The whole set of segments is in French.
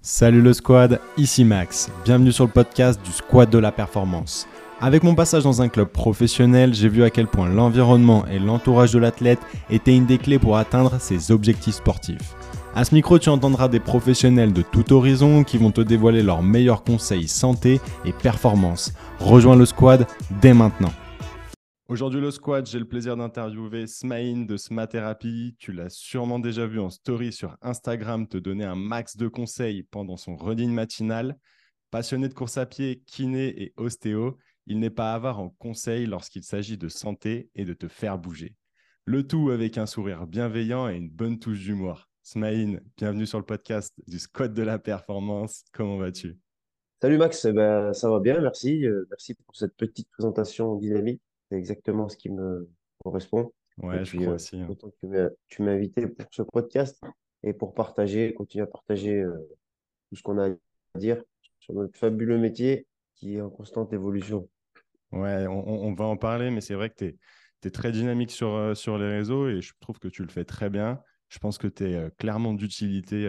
Salut le squad, ici Max. Bienvenue sur le podcast du Squad de la Performance. Avec mon passage dans un club professionnel, j'ai vu à quel point l'environnement et l'entourage de l'athlète étaient une des clés pour atteindre ses objectifs sportifs. À ce micro, tu entendras des professionnels de tout horizon qui vont te dévoiler leurs meilleurs conseils santé et performance. Rejoins le squad dès maintenant. Aujourd'hui, le squad, j'ai le plaisir d'interviewer Smaïn de Smatherapy. Tu l'as sûrement déjà vu en story sur Instagram te donner un max de conseils pendant son running matinal. Passionné de course à pied, kiné et ostéo, il n'est pas avare en conseils lorsqu'il s'agit de santé et de te faire bouger. Le tout avec un sourire bienveillant et une bonne touche d'humour. Smaïn, bienvenue sur le podcast du Squad de la Performance. Comment vas-tu? Salut Max, eh ben, ça va bien, merci. Euh, merci pour cette petite présentation dynamique. C'est exactement ce qui me correspond. Ouais, je crois euh, aussi. Hein. tu m'as invité pour ce podcast et pour partager, continuer à partager euh, tout ce qu'on a à dire sur notre fabuleux métier qui est en constante évolution. Ouais, on, va en parler, mais c'est vrai que tu es, très dynamique sur, euh, sur les réseaux et je trouve que tu le fais très bien. Je pense que tu es clairement d'utilité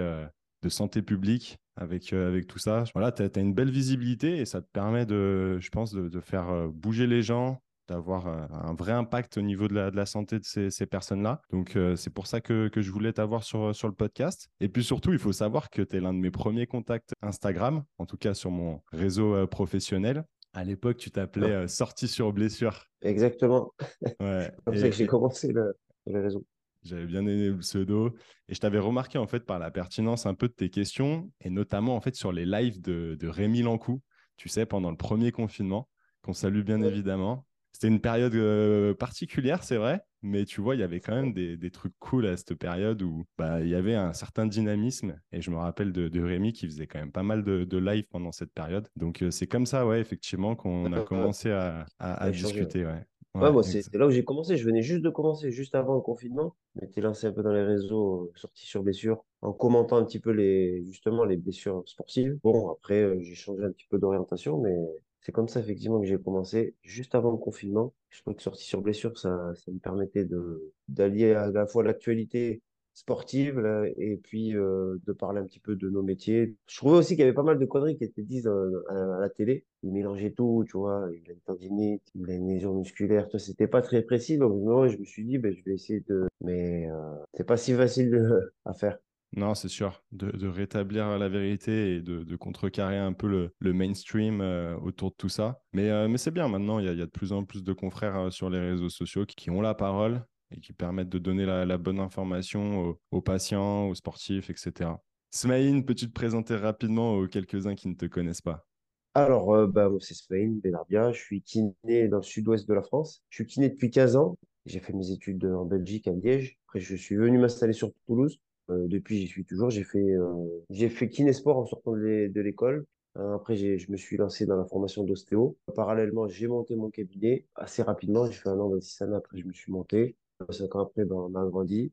de santé publique avec, avec tout ça. Voilà, tu as, une belle visibilité et ça te permet, de, je pense, de faire bouger les gens, d'avoir euh, un vrai impact au niveau de la, de la santé de ces, ces personnes-là. Donc, euh, c'est pour ça que, que je voulais t'avoir sur, sur le podcast. Et puis surtout, il faut savoir que tu es l'un de mes premiers contacts Instagram, en tout cas sur mon réseau euh, professionnel. À l'époque, tu t'appelais Sortie sur blessure. Exactement. Ouais. comme ça que j'ai commencé le, le réseau. J'avais bien aimé le pseudo et je t'avais remarqué en fait par la pertinence un peu de tes questions et notamment en fait sur les lives de, de Rémi Lancou, tu sais, pendant le premier confinement, qu'on salue bien évidemment. C'était une période euh, particulière, c'est vrai, mais tu vois, il y avait quand même des, trucs cool à cette période où bah, il y avait un certain dynamisme. Et je me rappelle de, Rémi qui faisait quand même pas mal de, live pendant cette période. Donc euh, c'est comme ça, ouais, effectivement, qu'on a commencé à, discuter. Ouais. Ouais, c'est là où j'ai commencé. Je venais juste de commencer, juste avant le confinement. Je m'étais lancé un peu dans les réseaux, euh, sorti sur blessures, en commentant un petit peu les, justement les blessures sportives. Bon, après, j'ai changé un petit peu d'orientation, mais c'est comme ça, effectivement, que j'ai commencé juste avant le confinement. Je trouvais que sortie sur blessure, ça, ça me permettait de, d'allier à la fois l'actualité sportive et puis euh, de parler un petit peu de nos métiers. Je trouvais aussi qu'il y avait pas mal de conneries qui étaient dites euh, à, la télé. Ils mélangeaient tout, tu vois. Il a une tendinite, il a une lésion musculaire. Toi, c'était pas très précis. Donc, moi, je me suis dit, ben, je vais essayer de. Mais euh, c'est pas si facile à faire. Non, c'est sûr, de, rétablir la vérité et de, contrecarrer un peu le, mainstream euh, autour de tout ça. Mais, euh, c'est bien maintenant, il y, a, de plus en plus de confrères euh, sur les réseaux sociaux qui, ont la parole et qui permettent de donner la, bonne information aux, patients, aux sportifs, etc. Smaïn, peux-tu te présenter rapidement aux quelques-uns qui ne te connaissent pas? Alors, bah, c'est Smaïn Benarbia, je suis kiné dans le sud-ouest de la France. Je suis kiné depuis 15 ans. J'ai fait mes études en Belgique, à Liège. Après, je suis venu m'installer sur Toulouse. Euh, depuis, j'y suis toujours. J'ai fait, euh, j'ai fait kinésport en sortant de l'école. Euh, après, je me suis lancé dans la formation d'ostéo. Parallèlement, j'ai monté mon cabinet assez rapidement. J'ai fait un an, 26 années. Après, je me suis monté. Cinq ans après, ben, on a grandi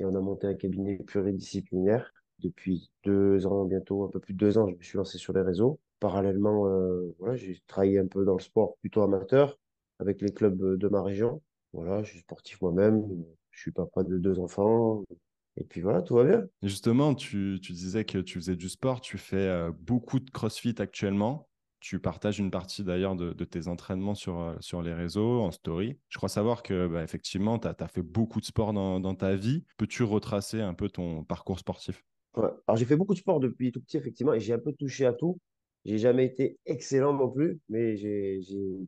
et on a monté un cabinet pluridisciplinaire. Depuis deux ans, bientôt un peu plus de deux ans, je me suis lancé sur les réseaux. Parallèlement, voilà, j'ai travaillé un peu dans le sport plutôt amateur avec les clubs de ma région. Voilà, je suis sportif moi-même. Je suis papa de deux enfants. Et puis voilà, tout va bien. justement, tu, disais que tu faisais du sport, tu fais euh, beaucoup de CrossFit actuellement. Tu partages une partie d'ailleurs de, tes entraînements sur, euh, sur les réseaux, en story. Je crois savoir que bah, effectivement, tu as, fait beaucoup de sport dans, ta vie. Peux-tu retracer un peu ton parcours sportif? Alors j'ai fait beaucoup de sport depuis tout petit, effectivement, et j'ai un peu touché à tout. J'ai jamais été excellent non plus, mais j'ai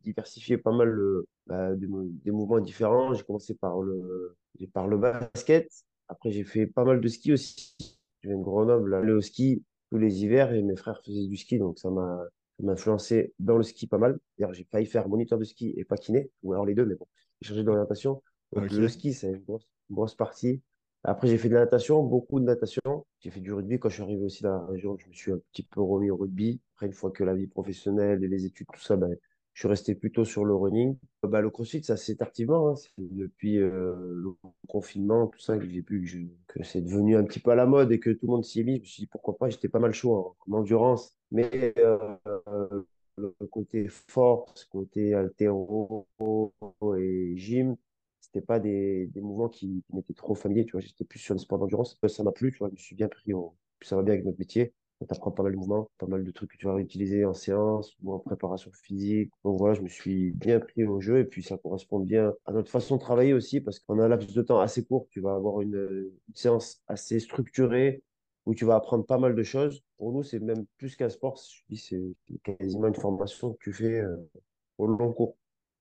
diversifié pas mal bah, des, mouvements différents. J'ai commencé par le, par le basket, après, j'ai fait pas mal de ski aussi. Je viens de Grenoble, aller au ski tous les hivers et mes frères faisaient du ski, donc ça m'a influencé dans le ski pas mal. D'ailleurs, j'ai failli faire moniteur de ski et pas kiné, ou alors les deux, mais bon, j'ai changé d'orientation. Le ski, c'est une grosse, partie. Après, j'ai fait de la natation, beaucoup de natation. J'ai fait du rugby. Quand je suis arrivé aussi dans la région, je me suis un petit peu remis au rugby. Après, une fois que la vie professionnelle et les études, tout ça, ben, je suis resté plutôt sur le running. Bah, le crossfit, ça c'est activement. Hein. Depuis euh, le confinement, tout ça, que j'ai vu que, c'est devenu un petit peu à la mode et que tout le monde s'y est mis. Je me suis dit pourquoi pas, j'étais pas mal chaud en, endurance. Mais euh, le côté force, côté altéro et gym, c'était pas des, des mouvements qui, m'étaient trop familiers. Tu vois, j'étais plus sur le sport d'endurance. Ça m'a plu, tu vois, je me suis bien pris. Au... ça va bien avec notre métier. Tu apprends pas mal de mouvements, pas mal de trucs que tu vas utiliser en séance ou en préparation physique. Donc voilà, je me suis bien pris au jeu et puis ça correspond bien à notre façon de travailler aussi parce qu'on a un laps de temps assez court. Tu vas avoir une, séance assez structurée où tu vas apprendre pas mal de choses. Pour nous, c'est même plus qu'un sport. C'est quasiment une formation que tu fais euh, au long cours.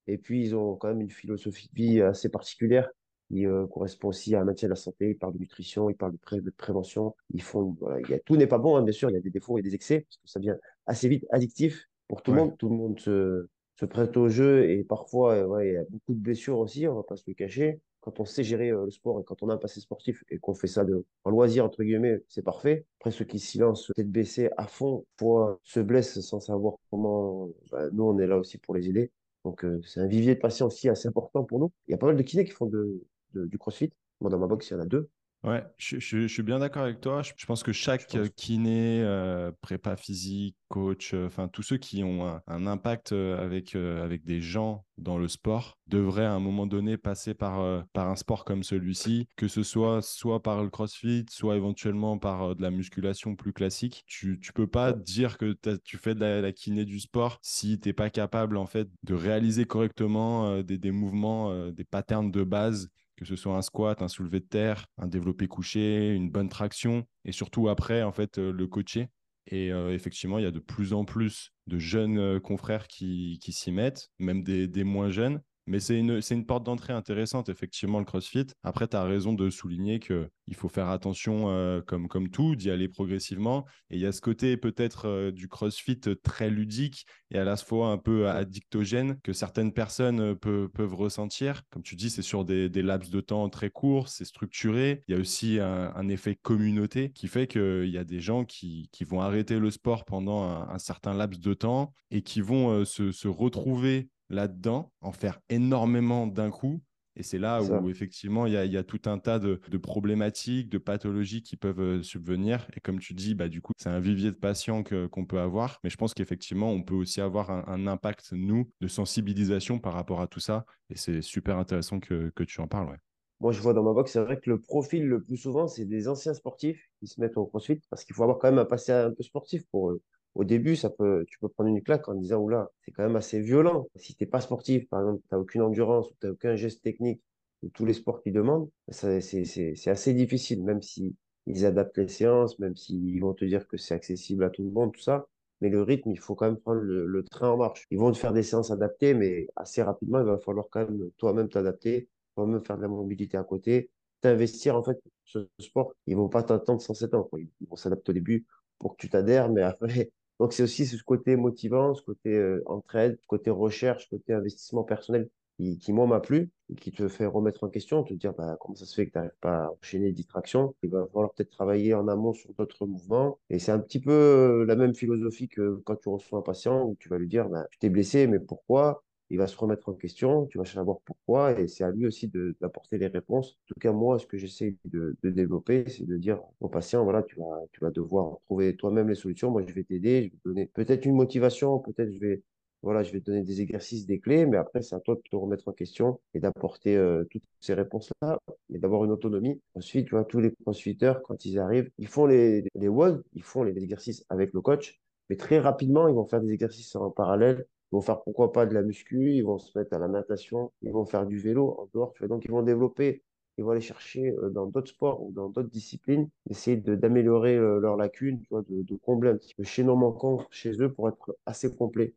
Et puis, ils ont quand même une philosophie de vie assez particulière qui euh, correspond aussi à un maintien de la santé. Ils parlent de nutrition, ils parlent de, pré de prévention. Ils font, voilà, il y a, tout n'est pas bon, hein, bien sûr. Il y a des défauts et des excès parce que ça devient assez vite addictif pour tout le monde. Tout le monde se, se prête au jeu et parfois, euh, ouais, il y a beaucoup de blessures aussi, on va pas se le cacher. Quand on sait gérer euh, le sport et quand on a un passé sportif et qu'on fait ça de, en loisir, entre guillemets, c'est parfait. Après, ceux qui s'y lancent tête baissée à fond, pour, se blessent sans savoir comment, bah, nous, on est là aussi pour les aider. Donc, euh, c'est un vivier de patients aussi assez important pour nous. Il y a pas mal de kinés qui font de, du crossfit. Moi, dans ma box, il y en a deux. Ouais, je, je, suis bien d'accord avec toi. Je, pense que chaque kiné, euh, prépa physique, coach, euh, enfin tous ceux qui ont un, impact euh, avec, avec des gens dans le sport devraient à un moment donné passer par, par un sport comme celui-ci, que ce soit soit par le crossfit, soit éventuellement par de la musculation plus classique. Tu ne peux pas dire que tu fais de la, kiné du sport si tu n'es pas capable en fait de réaliser correctement des, des mouvements, des patterns de base que ce soit un squat, un soulevé de terre, un développé couché, une bonne traction, et surtout après, en fait, euh, le coacher. Et euh, effectivement, il y a de plus en plus de jeunes euh, confrères qui, s'y mettent, même des, moins jeunes, mais c'est une, une porte d'entrée intéressante, effectivement, le CrossFit. Après, tu as raison de souligner qu'il faut faire attention, euh, comme, comme tout, d'y aller progressivement. Et il y a ce côté peut-être euh, du CrossFit très ludique et à la fois un peu addictogène que certaines personnes euh, peuvent ressentir. Comme tu dis, c'est sur des, laps de temps très courts, c'est structuré. Il y a aussi un, effet communauté qui fait qu'il y a des gens qui, qui, vont arrêter le sport pendant un, certain laps de temps et qui vont se retrouver là-dedans, en faire énormément d'un coup. Et c'est là où effectivement il y, a, tout un tas de, problématiques, de pathologies qui peuvent euh, subvenir. Et comme tu dis, bah, du coup, c'est un vivier de patients qu'on peut avoir. Mais je pense qu'effectivement, on peut aussi avoir un, impact, nous, de sensibilisation par rapport à tout ça. Et c'est super intéressant que, tu en parles. Moi, je vois dans ma box, c'est vrai que le profil le plus souvent, c'est des anciens sportifs qui se mettent au crossfit parce qu'il faut avoir quand même un passé un peu sportif pour eux au début, ça peut, tu peux prendre une claque en disant, oula, c'est quand même assez violent. Si t'es pas sportif, par exemple, tu n'as aucune endurance ou tu n'as aucun geste technique de tous les sports qu'ils demandent, c'est assez difficile, même si ils adaptent les séances, même s'ils vont te dire que c'est accessible à tout le monde, tout ça. Mais le rythme, il faut quand même prendre le, train en marche. Ils vont te faire des séances adaptées, mais assez rapidement, il va falloir quand même toi-même t'adapter, toi-même faire de la mobilité à côté, t'investir en fait ce sport. Ils vont pas t'attendre 107 ans. Quoi. Ils vont s'adapter au début pour que tu t'adhères, mais après, donc, c'est aussi ce côté motivant, ce côté euh, entraide, ce côté recherche, ce côté investissement personnel qui, qui moi, m'a plu et qui te fait remettre en question, te dire bah, comment ça se fait que tu n'arrives pas à enchaîner les distractions. Il va falloir peut-être travailler en amont sur d'autres mouvements. Et c'est un petit peu euh, la même philosophie que quand tu reçois un patient où tu vas lui dire bah, tu t'es blessé, mais pourquoi? Il va se remettre en question, tu vas savoir pourquoi, et c'est à lui aussi d'apporter les réponses. En tout cas, moi, ce que j'essaie de, de, développer, c'est de dire au patient, voilà, tu vas, tu vas devoir trouver toi-même les solutions. Moi, je vais t'aider, je vais te donner peut-être une motivation, peut-être je vais, voilà, je vais te donner des exercices, des clés, mais après, c'est à toi de te remettre en question et d'apporter euh, toutes ces réponses-là et d'avoir une autonomie. Ensuite, tu vois, tous les crossfitters, quand ils arrivent, ils font les, les WOD, ils font les exercices avec le coach, mais très rapidement, ils vont faire des exercices en parallèle ils vont faire pourquoi pas de la muscu, ils vont se mettre à la natation, ils vont faire du vélo en dehors. Donc ils vont développer, ils vont aller chercher euh, dans d'autres sports ou dans d'autres disciplines, essayer d'améliorer euh, leurs lacunes, de, combler un petit peu chez nos manquants chez eux pour être assez complet.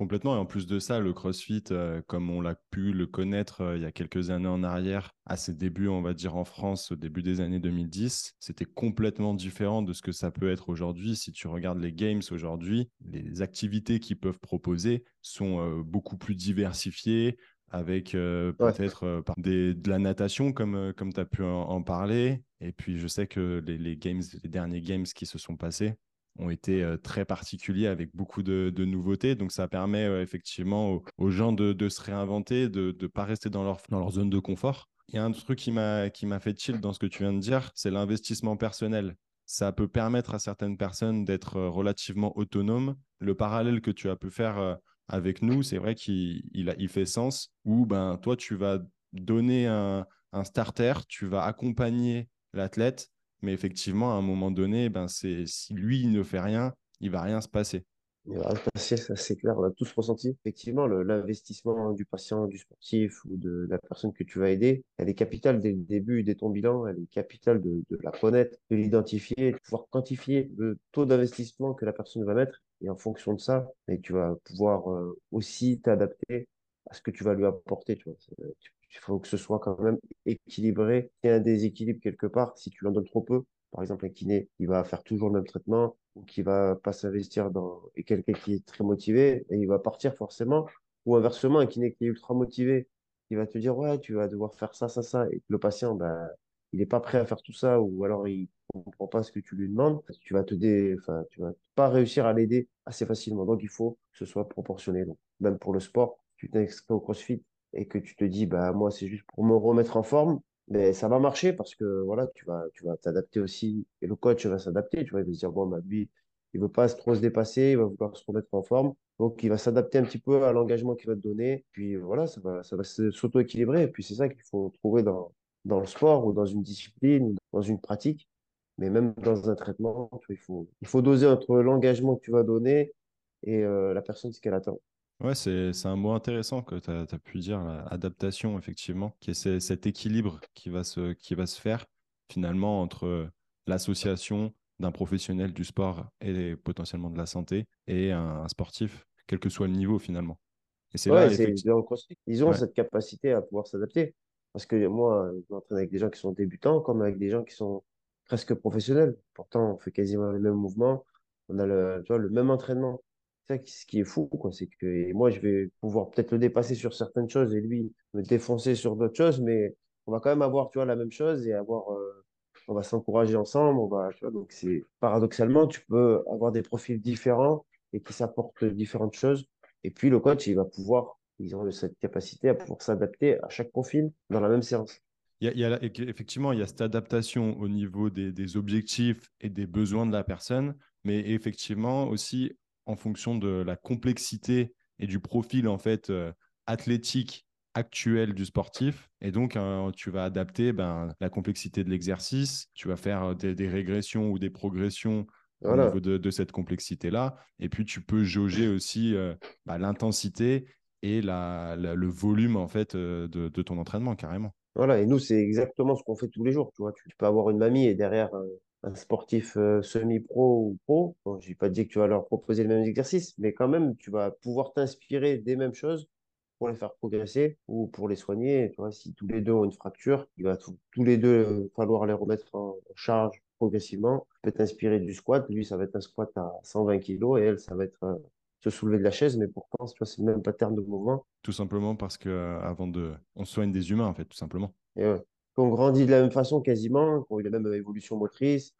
Complètement. Et en plus de ça, le CrossFit, euh, comme on l'a pu le connaître euh, il y a quelques années en arrière, à ses débuts, on va dire en France, au début des années 2010, c'était complètement différent de ce que ça peut être aujourd'hui. Si tu regardes les games aujourd'hui, les activités qu'ils peuvent proposer sont euh, beaucoup plus diversifiées, avec peut-être de la natation, comme, comme tu as pu en, parler. Et puis, je sais que les, les, games, les derniers games qui se sont passés, ont été euh, très particuliers avec beaucoup de, nouveautés. Donc ça permet euh, effectivement aux, gens de, se réinventer, de ne pas rester dans leur, dans leur zone de confort. Il y a un truc qui m'a fait chill dans ce que tu viens de dire, c'est l'investissement personnel. Ça peut permettre à certaines personnes d'être euh, relativement autonomes. Le parallèle que tu as pu faire avec nous, c'est vrai qu'il il, fait sens, où ben, toi, tu vas donner un, un starter, tu vas accompagner l'athlète Mais effectivement, à un moment donné, ben c'est si lui il ne fait rien, il va rien se passer. Il va se passer, ça c'est clair, on a tous ressenti. Effectivement, l'investissement du patient, du sportif ou de la personne que tu vas aider, elle est capitale dès le début, dès ton bilan, elle est capitale de, la connaître, de l'identifier, de pouvoir quantifier le taux d'investissement que la personne va mettre. Et en fonction de ça, et tu vas pouvoir euh, aussi t'adapter à ce que tu vas lui apporter. Tu- Il faut que ce soit quand même équilibré. Il y a un déséquilibre quelque part. Si tu en donnes trop peu, par exemple, un kiné, il va faire toujours le même traitement ou qui va pas s'investir dans, et quelqu'un qui est très motivé, et il va partir forcément. Ou inversement, un kiné qui est ultra motivé, il va te dire, ouais, tu vas devoir faire ça, ça, ça. Et le patient, ben, il n'est pas prêt à faire tout ça, ou alors il comprend pas ce que tu lui demandes. Tu vas te dé... enfin, tu vas pas réussir à l'aider assez facilement. Donc, il faut que ce soit proportionné. Donc, même pour le sport, tu t'inscris au CrossFit et que tu te dis, bah, moi, c'est juste pour me remettre en forme, mais ça va marcher parce que voilà, tu vas, tu vas t'adapter aussi et le coach va s'adapter. Tu vois, il va se dire, bon, bah, lui, il veut pas trop se dépasser, il va vouloir se remettre en forme. Donc, il va s'adapter un petit peu à l'engagement qu'il va te donner. Puis voilà, ça va, ça va s'auto-équilibrer. Et puis, c'est ça qu'il faut trouver dans, dans le sport ou dans une discipline ou dans une pratique. Mais même dans un traitement, il faut, il faut doser entre l'engagement que tu vas donner et euh, la personne, ce qu'elle attend. Ouais, c'est, c'est un mot intéressant que tu as, pu dire, la adaptation, effectivement, qui est ce- cet équilibre qui va se, qui va se faire finalement entre l'association d'un professionnel du sport et potentiellement de la santé et un, un sportif, quel que soit le niveau finalement. Et c'est Ouais, là, c'est effectivement. Ils ont Ouais, cette capacité à pouvoir s'adapter. Parce que moi, je m'entraîne avec des gens qui sont débutants comme avec des gens qui sont presque professionnels. Pourtant, on fait quasiment les mêmes mouvements. On a le, tu vois, le même entraînement. Ce qui est fou. C'est que moi, je vais pouvoir peut-être le dépasser sur certaines choses et lui me défoncer sur d'autres choses, mais on va quand même avoir, tu vois, la même chose et avoir, euh, on va s'encourager ensemble. Donc c'est paradoxalement, tu peux avoir des profils différents et qui s'apportent différentes choses et puis, le coach, il va pouvoir, ils ont cette capacité à pouvoir s'adapter à chaque profil dans la même séance. Effectivement, il y a cette adaptation au niveau des objectifs et des besoins de la personne, mais effectivement aussi en fonction de la complexité et du profil en fait euh, athlétique actuel du sportif. Et donc, euh, tu vas adapter ben, la complexité de l'exercice, tu vas faire euh, des, des régressions ou des progressions au Voilà. niveau de, de cette complexité-là. Et puis, tu peux jauger aussi euh, bah, l'intensité et la, la- le volume en fait de, de ton entraînement carrément. Voilà. Et nous, c'est exactement ce qu'on fait tous les jours. Tu vois, tu peux avoir une mamie et derrière un, sportif euh, semi-pro ou pro. Bon, je vais pas dire que tu vas leur proposer les mêmes exercices, mais quand même, tu vas pouvoir t'inspirer des mêmes choses pour les faire progresser ou pour les soigner. Tu vois, si tous les deux ont une fracture, il va tout- tous les deux falloir les remettre en en charge progressivement. Tu peux t'inspirer du squat. Lui, ça va être un squat à 120 kilos et elle, ça va être euh, se soulever de la chaise, mais pourtant, tu vois, c'est le même pattern de mouvement. Tout simplement parce que euh, avant de, on soigne des humains en fait, tout simplement. Et ouais. Qu'on grandit de la même façon quasiment, qui ont eu la même évolution motrice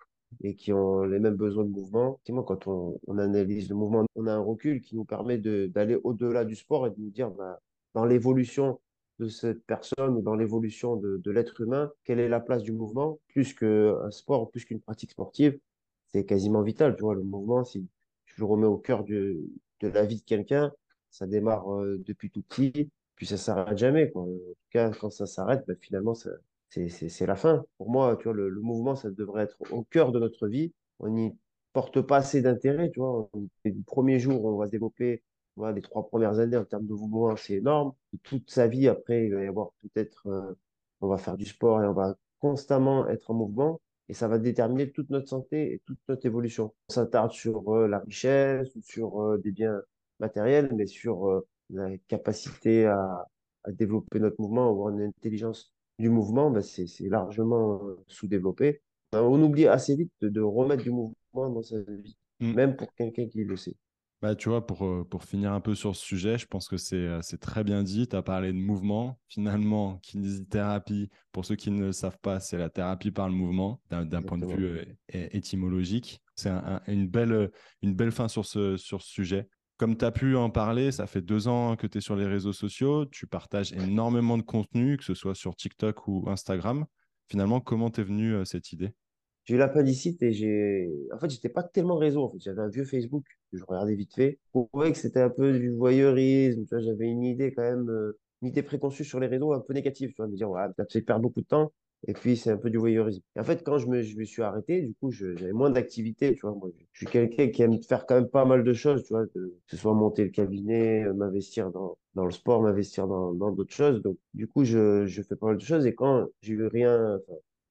et qui ont les mêmes besoins de mouvement. Effectivement, quand on, analyse le mouvement, on a un recul qui nous permet d'aller au-delà du sport et de nous dire, bah, dans l'évolution de cette personne ou dans l'évolution de, l'être humain, quelle est la place du mouvement, plus qu'un sport, plus qu'une pratique sportive. C'est quasiment vital, tu vois, le mouvement, si tu le remets au cœur de, de la vie de quelqu'un, ça démarre euh, depuis tout petit, puis ça s'arrête jamais. En tout cas, quand ça s'arrête, bah, finalement, ça, c'est, la fin. Pour moi, tu vois, le, mouvement, ça devrait être au cœur de notre vie. On n'y porte pas assez d'intérêt, tu vois. Du premier jour, on va se développer, voilà, les trois premières années en termes de mouvement, c'est énorme. Toute sa vie, après, il va y avoir peut-être, euh, on va faire du sport et on va constamment être en mouvement. Et ça va déterminer toute notre santé et toute notre évolution. On s'attarde sur euh, la richesse sur euh, des biens matériels, mais sur la capacité à, à développer notre mouvement, avoir une intelligence du mouvement, ben, c'est c'est largement euh, sous-développé. Ben, on oublie assez vite de, de remettre du mouvement dans sa vie, Mm. même pour quelqu'un qui le sait. Bah, tu vois, pour, euh, pour finir un peu sur ce sujet, je pense que c'est euh, c'est très bien dit. Tu as parlé de mouvement. Finalement, kinésithérapie, pour ceux qui ne le savent pas, c'est la thérapie par le mouvement d'un point de vue euh, étymologique. C'est un- un- une belle, une belle fin sur ce, sur ce sujet. Comme tu as pu en parler, ça fait deux ans que tu es sur les réseaux sociaux. Tu partages énormément de contenu, que ce soit sur TikTok ou Instagram. Finalement, comment t'es venue euh, cette idée? J'ai eu l'appendicite et j'ai. En fait, j'étais pas tellement réseau. En fait, j'avais un vieux Facebook que je regardais vite fait. Je trouvais que c'était un peu du voyeurisme. J'avais une idée quand même, euh, une idée préconçue sur les réseaux un peu négative. Tu vois, me dire, ouais, que je perds beaucoup de temps. Et puis, c'est un peu du voyeurisme. Et en fait, quand je me, suis arrêté, du coup, j'avais moins d'activité, je, suis quelqu'un qui aime faire quand même pas mal de choses, tu vois, que ce soit monter le cabinet, euh, m'investir dans, le sport, m'investir dans, d'autres choses. Donc, du coup, je, fais pas mal de choses. Et quand j'ai eu rien,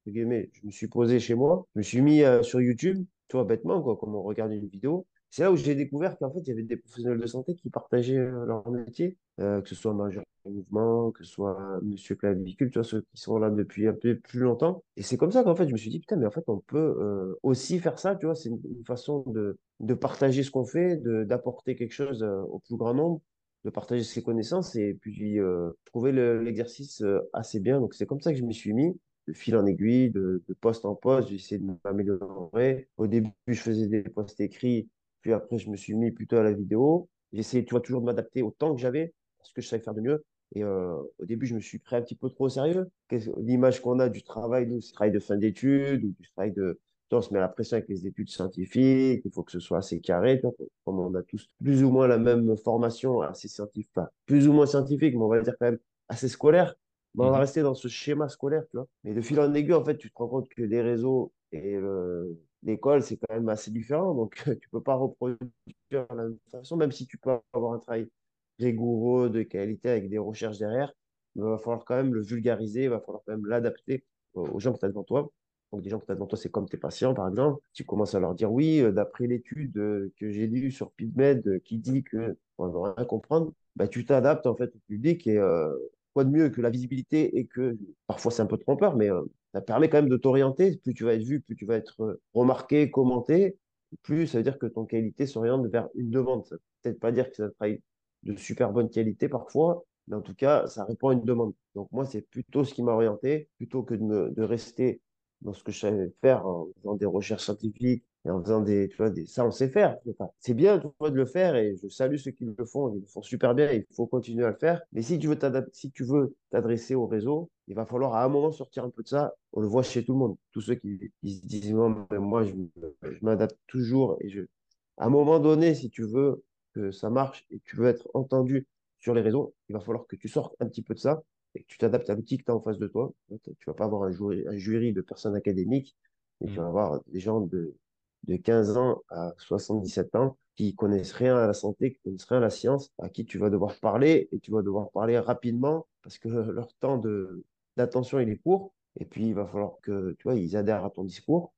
guillemets, je me suis posé chez moi, je me suis mis euh, sur YouTube, tu vois, bêtement, quoi, comme on regarde une vidéo. C'est là où j'ai découvert qu'en fait, il y avait des professionnels de santé qui partageaient euh, leur métier, que ce soit Major Mouvement, que ce soit Monsieur Clavicule, tu vois, ceux qui sont là depuis un peu plus longtemps. Et c'est comme ça qu'en fait, je me suis dit, putain, mais en fait, on peut euh, aussi faire ça, tu vois, c'est une, façon de, de partager ce qu'on fait, d'apporter quelque chose euh, au plus grand nombre, de partager ses connaissances et puis euh, trouver le- l'exercice euh, assez bien. Donc, c'est comme ça que je m'y suis mis de fil en aiguille, de, poste en poste, j'ai essayé de m'améliorer. Au début, je faisais des posts écrits, puis après, je me suis mis plutôt à la vidéo. Essayé, tu vois, toujours de m'adapter au temps que j'avais, ce que je savais faire de mieux. Et euh, au début, je me suis pris un petit peu trop au sérieux. L'image qu'on a du travail, le travail de fin d'études ou du travail de... On se met la pression avec les études scientifiques, il faut que ce soit assez carré. Comme on a tous plus ou moins la même formation, assez scientifique, pas plus ou moins scientifique, mais on va dire quand même assez scolaire. Mais on va Mhm. rester dans ce schéma scolaire, tu vois. Mais de fil en aiguille, en fait, tu te rends compte que les réseaux et le- l'école, c'est quand même assez différent. Donc, tu peux pas reproduire de la même façon, même si tu peux avoir un travail rigoureux, de qualité, avec des recherches derrière, il va falloir quand même le vulgariser, il va falloir quand même l'adapter aux gens que tu as devant toi. Donc, des gens que tu as devant toi, c'est comme tes patients, par exemple. Tu commences à leur dire, oui, euh, d'après l'étude euh, que j'ai lue sur PubMed euh, qui dit que on ne va rien comprendre, bah, tu t'adaptes en fait au public et quoi de mieux que la visibilité et que parfois c'est un peu trompeur, mais ça permet quand même de t'orienter. Plus tu vas être vu, plus tu vas être remarqué, commenté, plus ça veut dire que ton qualité s'oriente vers une demande. Ça veut peut-être pas dire que un travail de super bonne qualité parfois, mais en tout cas, ça répond à une demande. Donc moi, c'est plutôt ce qui m'a orienté, plutôt que de, rester dans ce que je savais faire en faisant des recherches scientifiques et en faisant des, tu vois, des, ça on sait faire. C'est bien de le faire et je salue ceux qui le font, ils le font super bien, il faut continuer à le faire. Mais si tu veux si t'adresser au réseau, il va falloir à un moment sortir un peu de ça. On le voit chez tout le monde. Tous ceux qui, qui se disent, non, mais moi, je, je m'adapte toujours et je, à un moment donné, si tu veux que ça marche et que tu veux être entendu sur les réseaux, il va falloir que tu sortes un petit peu de ça et que tu t'adaptes à l'outil que tu as en face de toi. Tu vas pas avoir un jury, un jury de personnes académiques, mais tu vas Mhm. avoir des gens de, de 15 ans à 77 ans qui connaissent rien à la santé, qui connaissent rien à la science, à qui tu vas devoir parler et tu vas devoir parler rapidement parce que leur temps de, d'attention, il est court. Et puis, il va falloir que, tu vois, ils adhèrent à ton discours.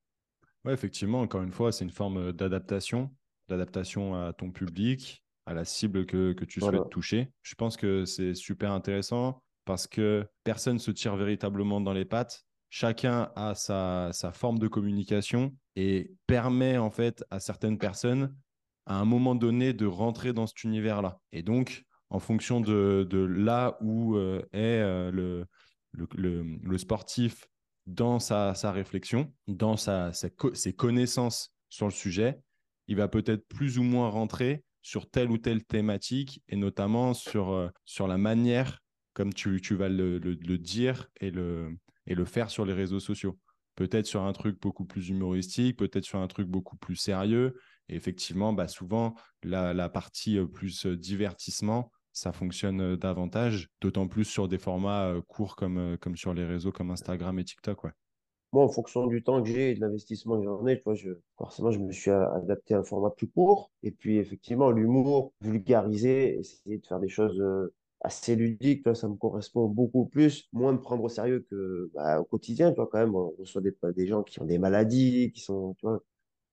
Ouais, effectivement, encore une fois, c'est une forme euh, d'adaptation, d'adaptation à ton public, à la cible que, que tu Voilà. souhaites toucher. Je pense que c'est super intéressant parce que personne ne se tire véritablement dans les pattes. Chacun a sa, sa forme de communication et permet en fait à certaines personnes à un moment donné de rentrer dans cet univers-là. Et donc, en fonction de, de là où euh, est euh, le, le, le, le sportif dans sa, sa réflexion, dans sa, sa co- ses connaissances sur le sujet, il va peut-être plus ou moins rentrer sur telle ou telle thématique et notamment sur, euh, sur la manière comme tu, tu vas le, le- dire et le, et le faire sur les réseaux sociaux. Peut-être sur un truc beaucoup plus humoristique, peut-être sur un truc beaucoup plus sérieux. Et effectivement, bah, souvent, la, la partie euh, plus euh, divertissement, ça fonctionne davantage, d'autant plus sur des formats courts comme, comme sur les réseaux comme Instagram et TikTok. Ouais. Moi, en fonction du temps que j'ai et de l'investissement que j'en ai, tu vois, je, forcément, je me suis adapté à un format plus court. Et puis, effectivement, l'humour, vulgariser, essayer de faire des choses euh, assez ludiques, ça me correspond beaucoup plus. Moins me prendre au sérieux que bah, au quotidien, tu vois, quand même, on reçoit des, des gens qui ont des maladies, qui sont, tu vois,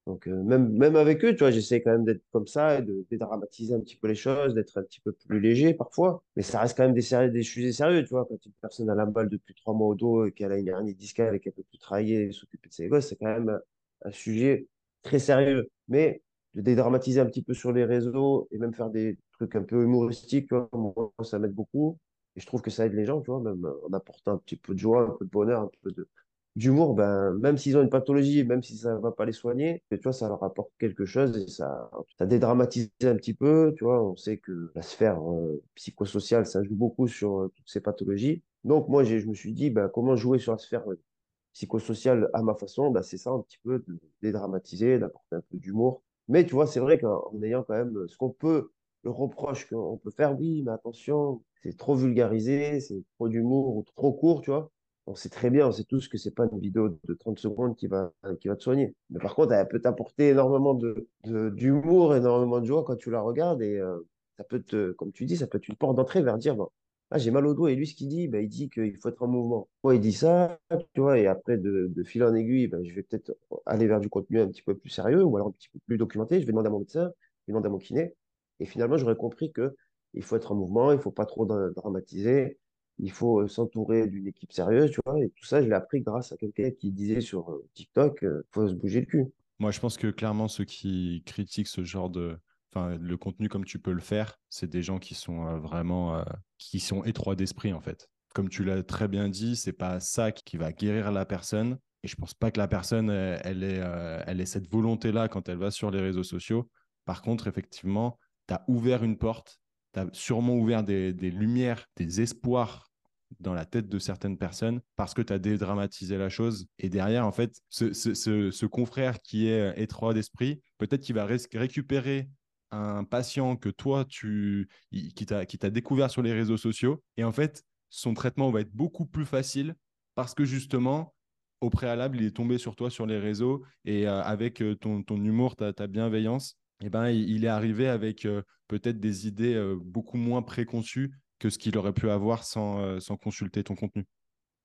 donc, euh, même, même avec eux, tu vois, j'essaie quand même d'être comme ça et de dédramatiser un petit peu les choses, d'être un petit peu plus léger parfois. Mais ça reste quand même des, sujets sérieux, tu vois. Quand une personne a la balle depuis trois mois au dos et qu'elle a une hernie discale et qu'elle peut plus travailler et s'occuper de ses gosses, c'est quand même un, un sujet très sérieux. Mais de dédramatiser un petit peu sur les réseaux et même faire des trucs un peu humoristiques, tu vois, moi, ça m'aide beaucoup. Et je trouve que ça aide les gens, tu vois, même en apportant un petit peu de joie, un peu de bonheur, un peu de, d'humour, ben, même s'ils ont une pathologie, même si ça ne va pas les soigner, tu vois, ça leur apporte quelque chose et ça, ça dédramatise un petit peu, tu vois. On sait que la sphère euh, psychosociale, ça joue beaucoup sur euh, toutes ces pathologies. Donc, moi, je me suis dit, ben, comment jouer sur la sphère psychosociale à ma façon? Ben, c'est ça, un petit peu, de dédramatiser, d'apporter un peu d'humour. Mais tu vois, c'est vrai qu'en en ayant quand même ce qu'on peut, le reproche qu'on peut faire, oui, mais attention, c'est trop vulgarisé, c'est trop d'humour ou trop court, tu vois on sait très bien, on sait tous que c'est pas une vidéo de 30 secondes qui va, qui va te soigner. Mais par contre, elle peut t'apporter énormément d'humour, énormément de joie quand tu la regardes et euh, ça peut te, comme tu dis, ça peut être une porte d'entrée vers dire, ah, j'ai mal au dos. Et lui, ce qu'il dit, bah, il dit qu'il faut être en mouvement. Il dit ça, tu vois, et après, de, fil en aiguille, bah, je vais peut-être aller vers du contenu un petit peu plus sérieux ou alors un petit peu plus documenté. Je vais demander à mon médecin, je vais demander à mon kiné. Et finalement, j'aurais compris que il faut être en mouvement, il faut pas trop dramatiser, il faut euh, s'entourer d'une équipe sérieuse, tu vois. Et tout ça, je l'ai appris grâce à quelqu'un qui disait sur euh, TikTok, il euh, faut se bouger le cul. Moi, je pense que clairement, ceux qui critiquent ce genre de, enfin, le contenu comme tu peux le faire, c'est des gens qui sont vraiment, qui sont étroits d'esprit en fait. Comme tu l'as très bien dit, c'est pas ça qui va guérir la personne. Et je pense pas que la personne, elle, ait, elle ait cette volonté-là quand elle va sur les réseaux sociaux. Par contre, effectivement, tu as ouvert une porte, tu as sûrement ouvert des, lumières, des espoirs dans la tête de certaines personnes parce que tu as dédramatisé la chose. Et derrière, en fait, ce, confrère qui est euh, étroit d'esprit, peut-être qu'il va récupérer un patient que toi, tu, qui t'a découvert sur les réseaux sociaux. Et en fait, son traitement va être beaucoup plus facile parce que justement, au préalable, il est tombé sur toi sur les réseaux et euh, avec euh, ton, humour, ta, bienveillance, eh ben, il est arrivé avec peut-être des idées beaucoup moins préconçues que ce qu'il aurait pu avoir sans, euh, sans consulter ton contenu.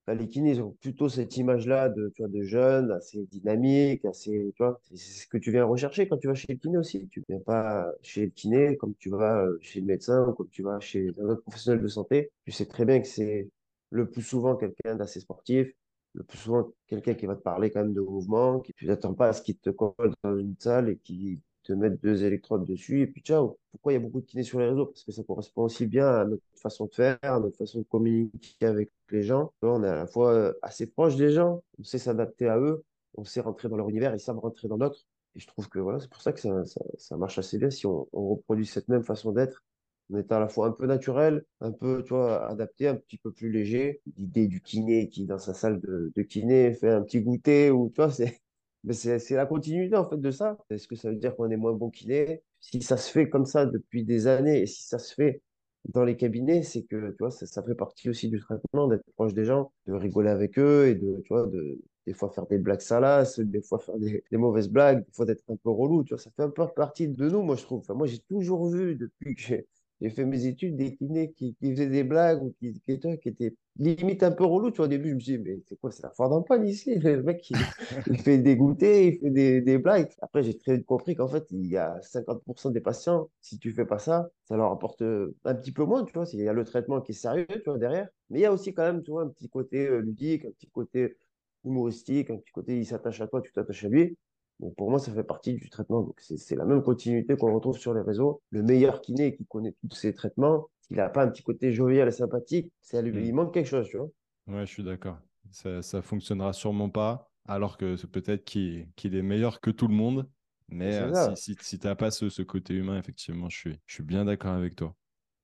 Bah, les kinés ont plutôt cette image-là de, tu de jeunes, assez dynamiques, assez, c'est ce que tu viens rechercher quand tu vas chez le kiné aussi. Tu ne viens pas chez le kiné comme tu vas chez le médecin ou comme tu vas chez un autre professionnel de santé. Tu sais très bien que c'est le plus souvent quelqu'un d'assez sportif, le plus souvent quelqu'un qui va te parler quand même de mouvement, qui tu n'attends pas à ce qu'il te colle dans une salle et qui te mettre deux électrodes dessus et puis ciao. Pourquoi il y a beaucoup de kinés sur les réseaux? Parce que ça correspond aussi bien à notre façon de faire, à notre façon de communiquer avec les gens. On est à la fois euh, assez proche des gens, on sait s'adapter à eux, on sait rentrer dans leur univers, ils savent rentrer dans notre. Et je trouve que voilà, c'est pour ça que ça, ça, marche assez bien si on, reproduit cette même façon d'être. On est à la fois un peu naturel, un peu, adapté, un petit peu plus léger. L'idée du kiné qui, dans sa salle de, de kiné, fait un petit goûter ou, tu vois, c'est, mais c'est la continuité en fait de ça. Est-ce que ça veut dire qu'on est moins bon qu'il est? Si ça se fait comme ça depuis des années et si ça se fait dans les cabinets, c'est que tu vois, ça, fait partie aussi du traitement, d'être proche des gens, de rigoler avec eux et de, tu vois, de, des fois faire des blagues salaces, des fois faire des, des mauvaises blagues, des fois d'être un peu relou, tu vois, ça fait un peu partie de nous, moi je trouve. Enfin, moi j'ai toujours vu depuis que j'ai fait mes études des kinés qui, qui faisaient des blagues ou qui, qui, qui étaient limite un peu relou. Tu vois, au début, je me suis dit, mais c'est quoi, c'est la foire d'empoigne ici? Le mec, il, il fait dégoûter, il fait des, des blagues. Après, j'ai très vite compris qu'en fait, il y a 50% des patients, si tu fais pas ça, ça leur apporte un petit peu moins, tu vois. Il y a le traitement qui est sérieux, tu vois, derrière. Mais il y a aussi quand même, tu vois, un petit côté euh, ludique, un petit côté humoristique, un petit côté, il s'attache à toi, tu t'attaches à lui. Donc pour moi, ça fait partie du traitement. Donc c'est la même continuité qu'on retrouve sur les réseaux. Le meilleur kiné qui connaît tous ces traitements, s'il n'a pas un petit côté jovial et sympathique, c'est lui, mm. il manque quelque chose, tu vois. Ouais, je suis d'accord. Ça, ça fonctionnera sûrement pas, alors que peut-être qu'il est meilleur que tout le monde. Mais euh, si, si, tu n'as pas ce, ce, côté humain, effectivement, je suis, je suis bien d'accord avec toi.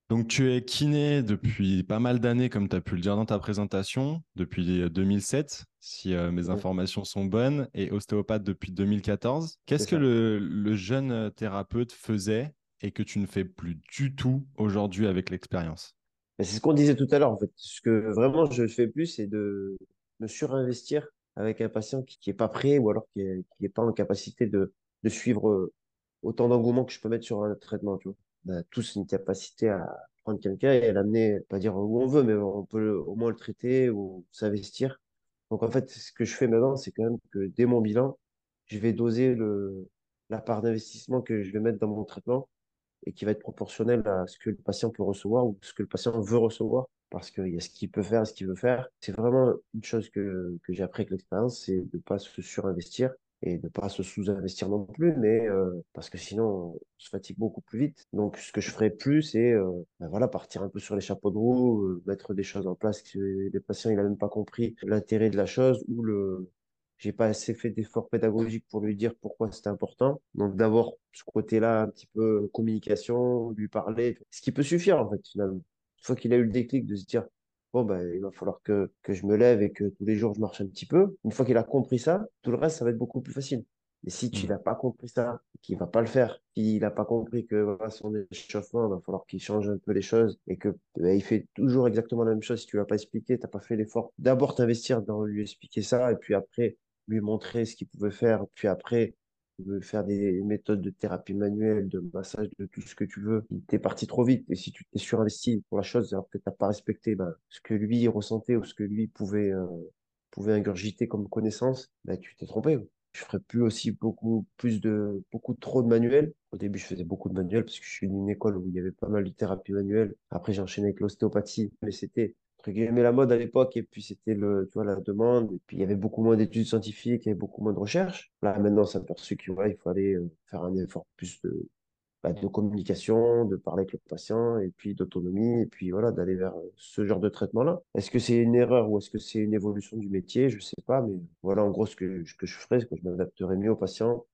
Donc, tu es kiné depuis pas mal d'années, comme tu as pu le dire dans ta présentation, depuis 2007, si euh, mes informations sont bonnes, et ostéopathe depuis 2014. Qu'est-ce que le, le, jeune thérapeute faisait et que tu ne fais plus du tout aujourd'hui avec l'expérience? C'est ce qu'on disait tout à l'heure, en fait. Ce que vraiment je fais plus, c'est de me surinvestir avec un patient qui n'est pas prêt ou alors qui n'est pas en capacité de, de suivre euh, autant d'engouement que je peux mettre sur un traitement. Tu vois on a tous une capacité à prendre quelqu'un et l'amener, pas dire où on veut, mais on peut au moins le traiter ou s'investir. Donc en fait, ce que je fais maintenant, c'est quand même que dès mon bilan, je vais doser le, la part d'investissement que je vais mettre dans mon traitement et qui va être proportionnel à ce que le patient peut recevoir ou ce que le patient veut recevoir parce qu'il y a ce qu'il peut faire ce qu'il veut faire. C'est vraiment une chose que, que j'ai appris avec l'expérience, c'est de ne pas se surinvestir et de pas se sous-investir non plus, mais euh, parce que sinon on se fatigue beaucoup plus vite. Donc ce que je ferais plus, c'est euh, ben voilà partir un peu sur les chapeaux de roue, euh, mettre des choses en place que les patients il même pas compris l'intérêt de la chose ou le j'ai pas assez fait d'efforts pédagogiques pour lui dire pourquoi c'était important. Donc d'abord ce côté-là un petit peu communication, lui parler, ce qui peut suffire en fait finalement. Une fois qu'il a eu le déclic de se dire bon, ben, il va falloir que, que je me lève et que tous les jours je marche un petit peu. Une fois qu'il a compris ça, tout le reste, ça va être beaucoup plus facile. Mais si tu Mm. n'as pas compris ça, qu'il va pas le faire, qu'il n'a pas compris que voilà, son échauffement, il va falloir qu'il change un peu les choses et que bah, il fait toujours exactement la même chose si tu ne l'as pas expliqué, tu n'as pas fait l'effort. D'abord t'investir dans lui expliquer ça et puis après lui montrer ce qu'il pouvait faire, puis après de faire des méthodes de thérapie manuelle, de massage, de tout ce que tu veux. Tu es parti trop vite. Et si tu t'es surinvesti pour la chose, alors que tu pas respecté ben, ce que lui ressentait ou ce que lui pouvait, euh, pouvait ingurgiter comme connaissance, ben, tu t'es trompé. Je ferais plus aussi beaucoup plus de beaucoup trop de manuels. Au début, je faisais beaucoup de manuels parce que je suis d'une école où il y avait pas mal de thérapie manuelle. Après, j'ai enchaîné avec l'ostéopathie, mais c'était entre guillemets la mode à l'époque et puis c'était le tu vois la demande et puis il y avait beaucoup moins d'études scientifiques, il y avait beaucoup moins de recherches. Là maintenant, c'est aperçu qu'il aller euh, faire un effort plus de bah, de communication, de parler avec le patient, et puis d'autonomie, et puis voilà, d'aller vers ce genre de traitement-là. Est-ce que c'est une erreur ou est-ce que c'est une évolution du métier? Je sais pas, mais voilà en gros ce que, ce que je ferais, c'est que je m'adapterais mieux au patient,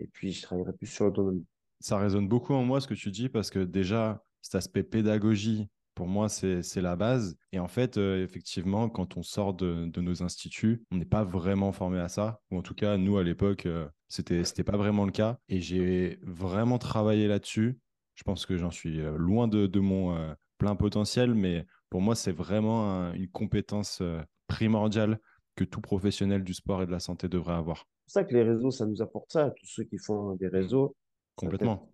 et puis je travaillerais plus sur l'autonomie. Ça résonne beaucoup en moi ce que tu dis parce que déjà, cet aspect pédagogie, pour moi, c'est la base. Et en fait, euh, effectivement, quand on sort de, de nos instituts, on n'est pas vraiment formé à ça. Ou en tout cas, nous, à l'époque, euh, c'était c'était pas vraiment le cas. Et j'ai vraiment travaillé là-dessus. Je pense que j'en suis euh, loin de, de mon euh, plein potentiel, mais pour moi, c'est vraiment un- une compétence primordiale que tout professionnel du sport et de la santé devrait avoir. C'est pour ça que les réseaux, ça nous apporte ça. Tous ceux qui font des réseaux, ça t'aide- Complètement.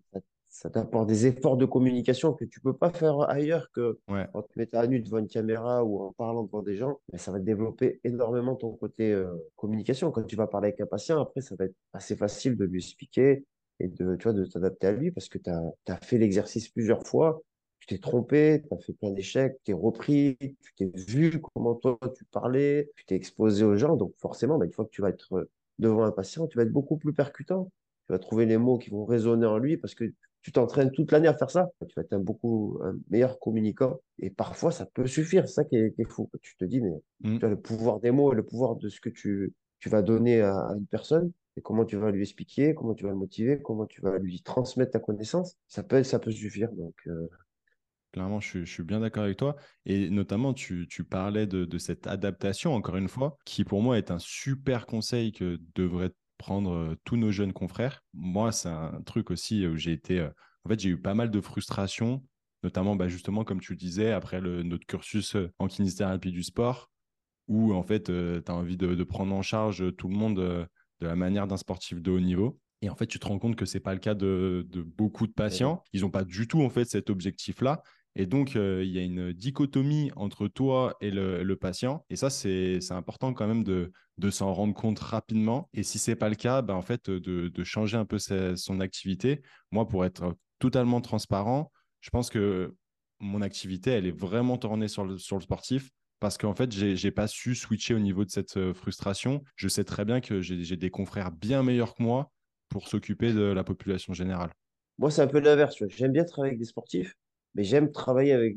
Ça- t'apporte des efforts de communication que tu peux pas faire ailleurs que Ouais, en te mettant à nu devant une caméra ou en parlant devant des gens. Mais ça va développer énormément ton côté euh, communication. Quand tu vas parler avec un patient, après, ça va être assez facile de lui expliquer et de, tu vois, de t'adapter à lui parce que tu as, fait l'exercice plusieurs fois. Tu t'es trompé, tu as fait plein d'échecs, tu t'es repris, tu t'es vu comment toi tu parlais, tu t'es exposé aux gens. Donc forcément, bah, une fois que tu vas être devant un patient, tu vas être beaucoup plus percutant. Tu vas trouver les mots qui vont résonner en lui parce que tu t'entraînes toute l'année à faire ça. Tu vas être un beaucoup un meilleur communicant. Et parfois, ça peut suffire. C'est ça qui est, qui est fou. Tu te dis, mais Mm, tu as le pouvoir des mots et le pouvoir de ce que tu, tu vas donner à, à une personne et comment tu vas lui expliquer, comment tu vas le motiver, comment tu vas lui transmettre ta connaissance. Ça peut, ça peut suffire. Donc, euh, Clairement, je suis, je suis bien d'accord avec toi. Et notamment, tu, tu parlais de, de cette adaptation, encore une fois, qui pour moi est un super conseil que devraient prendre euh, tous nos jeunes confrères. Moi, c'est un truc aussi où j'ai été... euh, en fait, j'ai eu pas mal de frustration, notamment bah, justement, comme tu le disais, après le, notre cursus euh, en kinésithérapie du sport, où en fait, tu as envie de, de prendre en charge tout le monde euh, de la manière d'un sportif de haut niveau. Et en fait, tu te rends compte que c'est pas le cas de, de beaucoup de patients. Ils n'ont pas du tout en fait cet objectif-là. Et donc, euh, il y a une dichotomie entre toi et le, patient. Et ça, c'est important quand même de, de s'en rendre compte rapidement. Et si c'est pas le cas, ben, en fait, de, de changer un peu sa- son activité. Moi, pour être totalement transparent, je pense que mon activité, elle est vraiment tournée sur le, sur le sportif. Parce qu'en fait, j'ai pas su switcher au niveau de cette euh, frustration. Je sais très bien que j'ai des confrères bien meilleurs que moi pour s'occuper de la population générale. moi, c'est un peu l'inverse. J'aime bien travailler avec des sportifs, mais j'aime travailler avec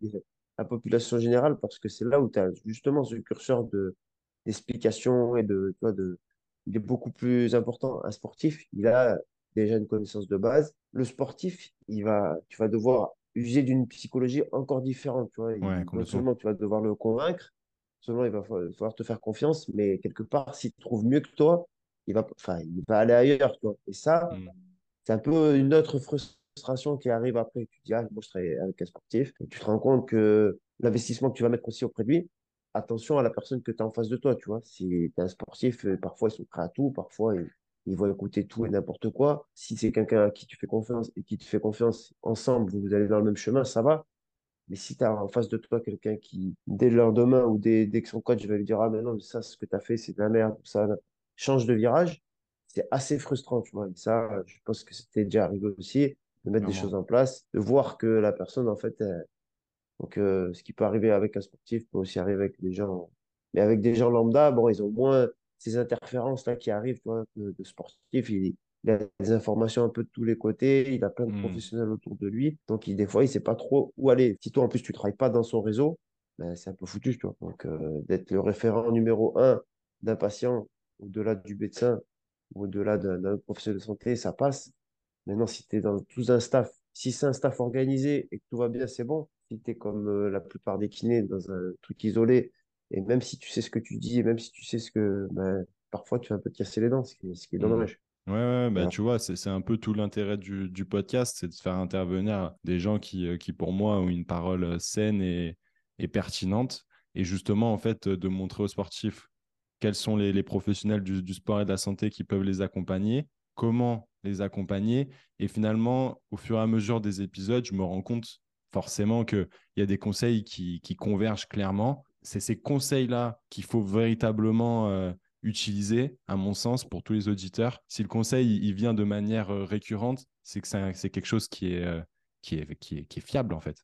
la population générale parce que c'est là où tu as justement ce curseur de, d'explication et de, tu vois, de, il est beaucoup plus important. Un sportif, il a déjà une connaissance de base. Le sportif, il va, tu vas devoir user d'une psychologie encore différente. Tu vois. Ouais, non seulement tu vas devoir le convaincre, seulement il va fa- falloir te faire confiance, mais quelque part, s'il te trouve mieux que toi, il va, enfin, il va aller ailleurs. Tu vois. Et ça, Mm. c'est un peu une autre frustration qui arrive après. Tu te dis, ah, moi, je travaille avec un sportif. Et tu te rends compte que l'investissement que tu vas mettre aussi auprès de lui, attention à la personne que tu as en face de toi, tu vois. Si tu es un sportif, euh, parfois, ils sont prêts à tout, parfois, ils, ils vont écouter tout et n'importe quoi. Si c'est quelqu'un à qui tu fais confiance et qui te fait confiance, ensemble, vous allez dans le même chemin, ça va. Mais si tu as en face de toi quelqu'un qui, dès le lendemain ou dès, dès que son coach va lui dire, ah, mais non, mais ça, ce que tu as fait, c'est de la merde, ça change de virage, c'est assez frustrant, tu vois. Et ça, je pense que c'était déjà arrivé aussi, de mettre des choses en place, de voir que la personne, en fait, elle- donc, euh, ce qui peut arriver avec un sportif peut aussi arriver avec des gens. Mais avec des gens lambda, bon, ils ont moins ces interférences-là qui arrivent, tu vois, de, de sportif. Il, il a des informations un peu de tous les côtés, il a plein de Mm. professionnels autour de lui. Donc, il, des fois, il sait pas trop où aller. Si toi, en plus, tu travailles pas dans son réseau, ben, c'est un peu foutu, tu vois. Donc, euh, d'être le référent numéro un d'un patient, au-delà du médecin, au-delà d'un professionnel de santé, ça passe. Maintenant, si tu es dans tout un staff, si c'est un staff organisé et que tout va bien, c'est bon. Si tu es comme euh, la plupart des kinés dans un truc isolé, et même si tu sais ce que tu dis, et même si tu sais ce que, ben, parfois tu vas un peu te casser les dents, ce qui est, ce qui est Mm. dommage. Ouais, ouais, bah, tu vois, c'est un peu tout l'intérêt du, du, podcast, c'est de faire intervenir des gens qui, euh, qui, pour moi, ont une parole saine et, et pertinente. Et justement, en fait, de montrer aux sportifs quels sont les, les professionnels du, du, sport et de la santé qui peuvent les accompagner, comment les accompagner. Et finalement, au fur et à mesure des épisodes, je me rends compte forcément qu'il y a des conseils qui, convergent clairement. C'est ces conseils-là qu'il faut véritablement euh, utiliser, à mon sens, pour tous les auditeurs. Si le conseil il vient de manière euh, récurrente, c'est que c'est quelque chose qui est, euh, qui, est, qui, est, qui est fiable, en fait.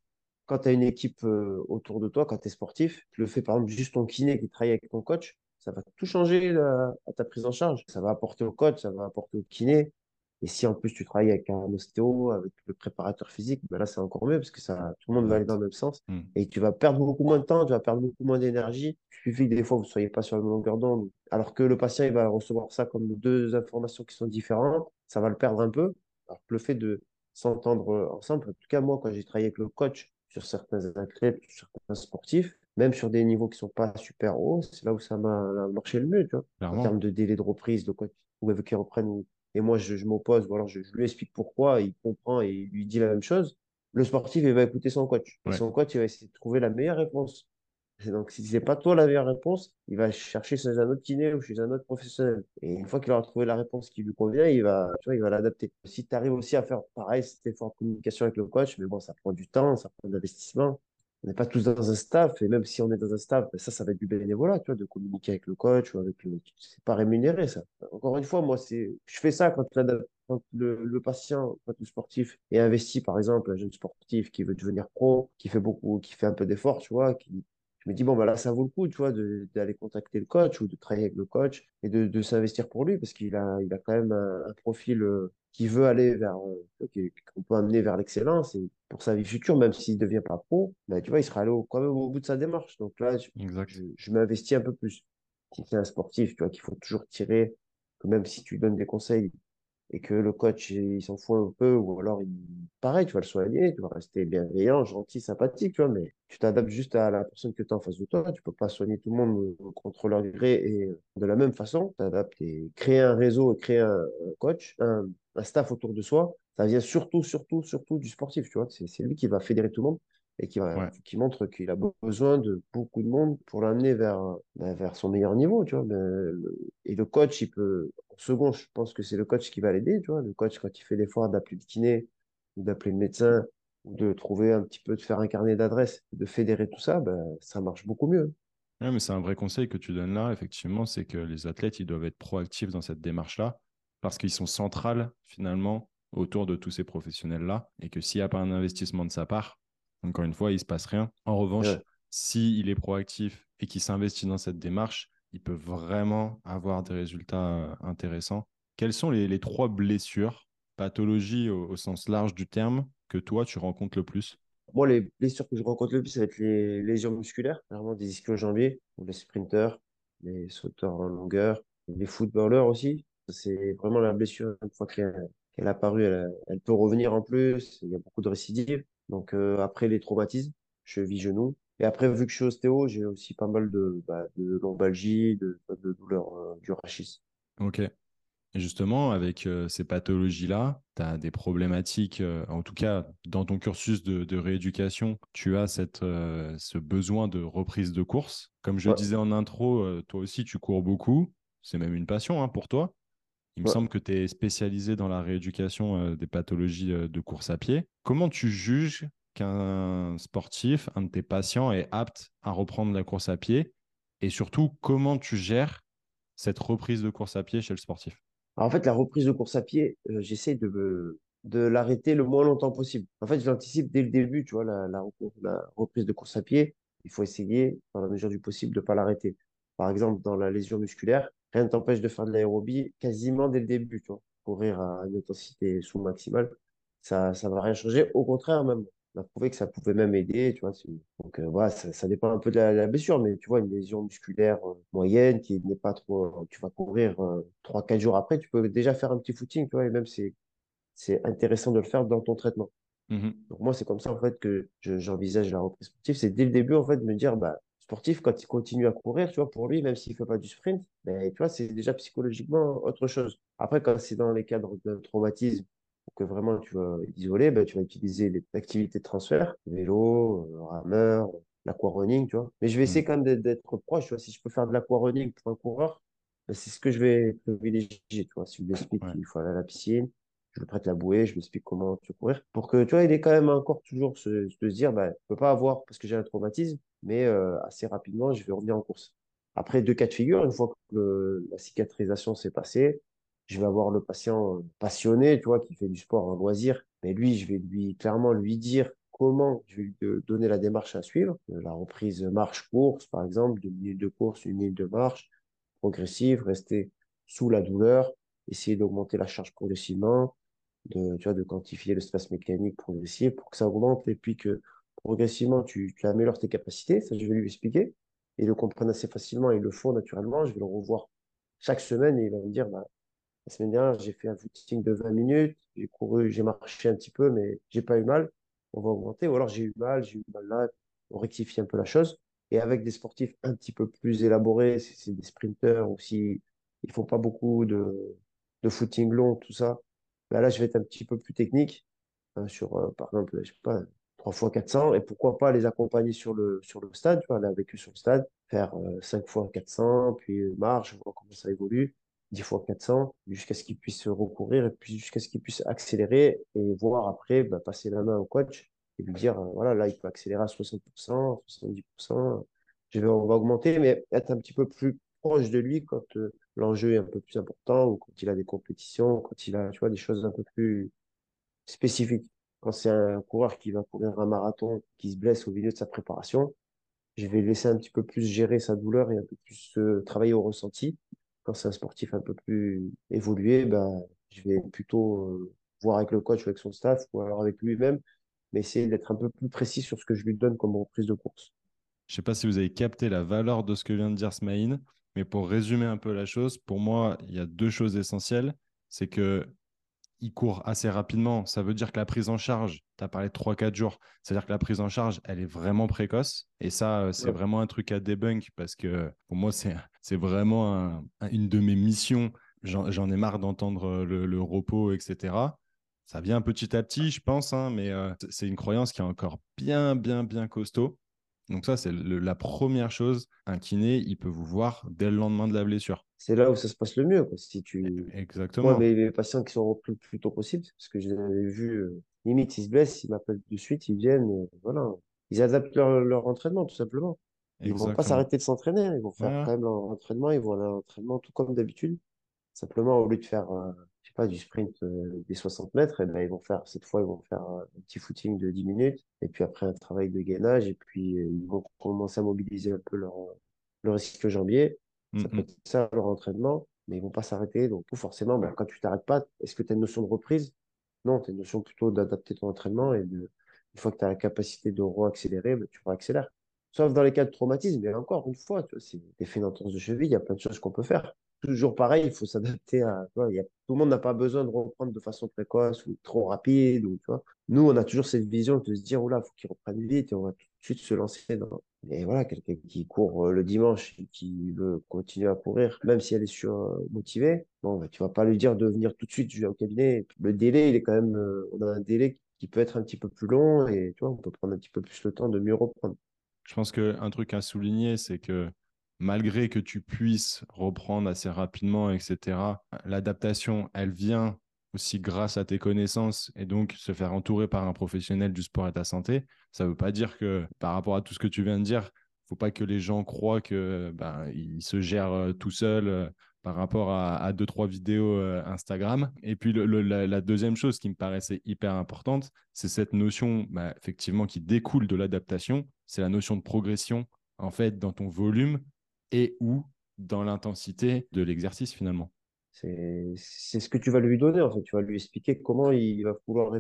Quand tu as une équipe autour de toi, quand tu es sportif, tu le fais par exemple juste ton kiné qui travaille avec ton coach, ça va tout changer à ta prise en charge. Ça va apporter au coach, ça va apporter au kiné, et si en plus tu travailles avec un ostéo, avec le préparateur physique, ben là c'est encore mieux parce que ça, tout le monde va aller dans le même sens. Hmm. Et tu vas perdre beaucoup moins de temps, tu vas perdre beaucoup moins d'énergie. Il suffit que des fois vous ne soyez pas sur la même longueur d'onde. Alors que le patient il va recevoir ça comme deux informations qui sont différentes, ça va le perdre un peu. Alors que le fait de s'entendre ensemble, en tout cas moi quand j'ai travaillé avec le coach sur certains athlètes, sur certains sportifs, même sur des niveaux qui sont pas super hauts, c'est là où ça m'a marché le mieux, tu vois. En termes de délai de reprise, de coach, ou qu'ils reprennent et moi je, m'oppose, ou alors je, lui explique pourquoi, il comprend et il lui dit la même chose, le sportif il va écouter son coach. Et son coach il va essayer de trouver la meilleure réponse. donc si c'est pas toi la meilleure réponse, il va chercher chez un autre kiné ou chez un autre professionnel. Et une fois qu'il aura trouvé la réponse qui lui convient, il va, tu vois, il va l'adapter. Si tu arrives aussi à faire pareil, cet effort de communication avec le coach, mais bon, ça prend du temps, ça prend de l'investissement on n'est pas tous dans un staff, et même si on est dans un staff, ben ça, ça va être du bénévolat, tu vois, de communiquer avec le coach ou avec le. C'est pas rémunéré, ça. Encore une fois, moi, c'est, je fais ça quand, le, le, patient, quand le sportif est investi, par exemple, un jeune sportif qui veut devenir pro, qui fait beaucoup, qui fait un peu d'efforts, tu vois, qui, je me dis, bon, bah là, ça vaut le coup, tu vois, d'aller contacter le coach ou de travailler avec le coach et de, de s'investir pour lui parce qu'il a, il a quand même un, profil euh, qui veut aller vers, euh, qu'on peut amener vers l'excellence et pour sa vie future, même s'il ne devient pas pro, bah, tu vois, il sera allé quand même au bout de sa démarche. Donc là, je, je, m'investis un peu plus. Si c'est un sportif, tu vois, qu'il faut toujours tirer, que même si tu donnes des conseils, et que le coach il s'en fout un peu ou alors il pareil tu vas le soigner tu vas rester bienveillant gentil sympathique tu vois mais tu t'adaptes juste à la personne que tu as en face de toi. Tu peux pas soigner tout le monde contre leur gré et de la même façon. T'adaptes et créer un réseau créer un, coach un, un, staff autour de soi. Ça vient surtout surtout surtout du sportif tu vois. C'est lui qui va fédérer tout le monde et qui, qui montre qu'il a besoin de beaucoup de monde pour l'amener vers, ben, vers son meilleur niveau, tu vois. et le coach, il peut, en second, je pense que c'est le coach qui va l'aider, tu vois. Le coach, quand il fait l'effort d'appeler le kiné, ou d'appeler le médecin, ou de trouver un petit peu, de faire un carnet d'adresses, de fédérer tout ça, ben, ça marche beaucoup mieux. mais c'est un vrai conseil que tu donnes là, effectivement, c'est que les athlètes, ils doivent être proactifs dans cette démarche-là, parce qu'ils sont centrales, finalement, autour de tous ces professionnels-là, et que s'il n'y a pas un investissement de sa part, encore une fois, il ne se passe rien. En revanche, s'il est proactif et qu'il s'investit dans cette démarche, il peut vraiment avoir des résultats euh, intéressants. Quelles sont les, trois blessures, pathologies au, sens large du terme, que toi, tu rencontres le plus? Moi, les blessures que je rencontre le plus, ça va être les lésions musculaires, vraiment des ischio-jambiers, les sprinteurs, les sauteurs en longueur, les footballeurs aussi. C'est vraiment la blessure, une fois qu'elle est apparue, elle, elle, peut revenir en plus. Il y a beaucoup de récidives. Donc euh, après les traumatismes, cheville, genou. Et après, vu que je suis ostéo, j'ai aussi pas mal de, bah, de lombalgie, de, de douleurs euh, du rachis. Ok. Et justement, avec euh, ces pathologies-là, tu as des problématiques, en tout cas dans ton cursus de, rééducation, tu as cette, ce besoin de reprise de course. Comme je disais en intro, toi aussi, tu cours beaucoup. C'est même une passion hein, pour toi. Il me semble que tu es spécialisé dans la rééducation euh, des pathologies euh, de course à pied. Comment tu juges qu'un sportif, un de tes patients, est apte à reprendre la course à pied? Et surtout, comment tu gères cette reprise de course à pied chez le sportif? En fait, la reprise de course à pied, euh, j'essaie de, de l'arrêter le moins longtemps possible. En fait, je l'anticipe dès le début, tu vois, la, la, la, reprise de course à pied. Il faut essayer, dans la mesure du possible, de ne pas l'arrêter. Par exemple, dans la lésion musculaire, rien ne t'empêche de faire de l'aérobie quasiment dès le début, tu vois. Courir à une intensité sous-maximale, ça ne va rien changer. Au contraire, même, on a prouvé que ça pouvait même aider, tu vois. Donc, euh, voilà, ça, ça, dépend un peu de la, blessure, mais tu vois, une lésion musculaire euh, moyenne qui n'est pas trop. Tu vas courir euh, 3-4 jours après, tu peux déjà faire un petit footing, tu vois, et même c'est intéressant de le faire dans ton traitement. Mmh Donc, moi, c'est comme ça, en fait, que j'envisage la reprise sportive. C'est dès le début, en fait, de me dire, bah, sportif, quand il continue à courir, tu vois, pour lui, même s'il ne fait pas du sprint, ben, tu vois, c'est déjà psychologiquement autre chose. Après, quand c'est dans les cadres de traumatisme, que vraiment tu vas isoler, ben, tu vas utiliser les activités de transfert, vélo, euh, rameur, l'aquarunning, tu vois. Mais je vais essayer Mm. quand même d'être proche, tu vois. Si je peux faire de l'aquarunning pour un coureur, ben, c'est ce que je vais privilégier, tu vois. Si je lui explique Ouais. qu'il faut aller à la piscine, je lui prête la bouée, je lui explique comment tu courir. Pour que, tu vois, il est quand même encore toujours se, se dire, ben, je peux pas avoir, parce que j'ai un traumatisme, mais euh, assez rapidement, je vais revenir en course. Après, deux cas de figure, une fois que la cicatrisation s'est passée, je vais avoir le patient euh, passionné, tu vois, qui fait du sport en loisir. Mais lui, je vais lui clairement lui dire comment je vais lui donner la démarche à suivre. Euh, La reprise marche-course, par exemple, deux minutes de course, une minute de marche, progressive, rester sous la douleur, essayer d'augmenter la charge progressivement, de, tu vois, de quantifier le stress mécanique progressif pour que ça augmente et puis que progressivement tu, améliores tes capacités. Ça, je vais lui expliquer. Et il le comprenne assez facilement, il le font naturellement. Je vais le revoir chaque semaine et il va me dire, bah, la semaine dernière, j'ai fait un footing de 20 minutes, j'ai couru, j'ai marché un petit peu, mais j'ai pas eu mal. On va augmenter. Ou alors j'ai eu mal, j'ai eu mal là. On rectifie un peu la chose. Et avec des sportifs un petit peu plus élaborés, si c'est des sprinteurs ou si ils font pas beaucoup de, footing long, tout ça, ben là, je vais être un petit peu plus technique hein, sur, euh, par exemple, je sais pas, 3 fois 400 et pourquoi pas les accompagner sur le, sur le stade, tu vois, aller avec eux sur le stade, faire euh, 5 fois 400, puis euh, marche, voir comment ça évolue, 10 fois 400, jusqu'à ce qu'ils puissent recourir et puis jusqu'à ce qu'ils puissent accélérer et voir après, bah, passer la main au coach et lui dire, euh, voilà, là, il peut accélérer à 60%, 70%, je vais, on va augmenter, mais être un petit peu plus proche de lui quand euh, l'enjeu est un peu plus important ou quand il a des compétitions, quand il a, tu vois, des choses un peu plus spécifiques. Quand c'est un coureur qui va courir un marathon, qui se blesse au milieu de sa préparation, je vais laisser un petit peu plus gérer sa douleur et un peu plus euh, travailler au ressenti. Quand c'est un sportif un peu plus évolué, ben, je vais plutôt euh, voir avec le coach ou avec son staff ou alors avec lui-même, mais essayer d'être un peu plus précis sur ce que je lui donne comme reprise de course. Je sais pas si vous avez capté la valeur de ce que vient de dire Smaïn, mais pour résumer un peu la chose, pour moi, il y a deux choses essentielles. C'est que il court assez rapidement. Ça veut dire que la prise en charge, tu as parlé de 3-4 jours, c'est-à-dire que la prise en charge, elle est vraiment précoce. Et ça, euh, c'est Ouais. vraiment un truc à debunk parce que pour moi, c'est, vraiment un- un- une de mes missions. J'en, ai marre d'entendre euh, le, le repos, etc. Ça vient petit à petit, je pense, hein, mais euh, c'est une croyance qui est encore bien, bien, bien costaud. Donc ça, c'est la première chose. Un kiné, il peut vous voir dès le lendemain de la blessure. C'est là où ça se passe le mieux. Quoi. Si tu... Moi, Exactement. mes, mes patients qui sont repris le plus tôt possible, parce que je les avais vus, euh, limite, ils se blessent, ils m'appellent de suite, ils viennent, euh, voilà. Ils adaptent leur, leur entraînement, tout simplement. Ils vont pas s'arrêter de s'entraîner, ils vont faire quand même leur entraînement, ils vont aller à l'entraînement tout comme d'habitude. Simplement, au lieu de faire, euh, je sais pas, du sprint euh, des 60 mètres, eh ben, ils vont faire, cette fois, ils vont faire un petit footing de 10 minutes, et puis après un travail de gainage, et puis ils vont commencer à mobiliser un peu leur, leur ischio-jambier. Ça peut Mm, mm. être ça leur entraînement, mais ils vont pas s'arrêter. Donc, forcément, ben, quand tu t'arrêtes pas, est-ce que tu as une notion de reprise? Non, tu as une notion plutôt d'adapter ton entraînement et de, une fois que tu as la capacité de re-accélérer, ben, tu accélérer. Sauf dans les cas de traumatisme, mais encore une fois, tu vois, c'est des faits d'entorse de cheville, il y a plein de choses qu'on peut faire. Toujours pareil, il faut s'adapter à, tu vois, il y a, tout le monde n'a pas besoin de reprendre de façon précoce ou trop rapide, ou, tu vois. Nous, on a toujours cette vision de se dire, oula, faut qu'il reprenne vite et on va tout de suite se lancer dans, et voilà, quelqu'un qui court euh, le dimanche et qui veut continuer à courir, même si elle est surmotivée, bon, bah, tu vas pas lui dire de venir tout de suite, au cabinet. Le délai, il est quand même, euh, on a un délai qui peut être un petit peu plus long et tu vois, on peut prendre un petit peu plus le temps de mieux reprendre. Je pense qu'un truc à souligner, c'est que malgré que tu puisses reprendre assez rapidement, etc., l'adaptation, elle vient aussi grâce à tes connaissances et donc se faire entourer par un professionnel du sport et de ta santé. Ça ne veut pas dire que par rapport à tout ce que tu viens de dire, faut pas que les gens croient que ben, ils se gèrent euh, tout seuls euh, par rapport à, deux trois vidéos euh, Instagram. Et puis la, la, deuxième chose qui me paraissait hyper importante, c'est cette notion bah, effectivement qui découle de l'adaptation, c'est la notion de progression en fait dans ton volume et ou dans l'intensité de l'exercice finalement. C'est ce que tu vas lui donner en fait. Tu vas lui expliquer comment il va pouvoir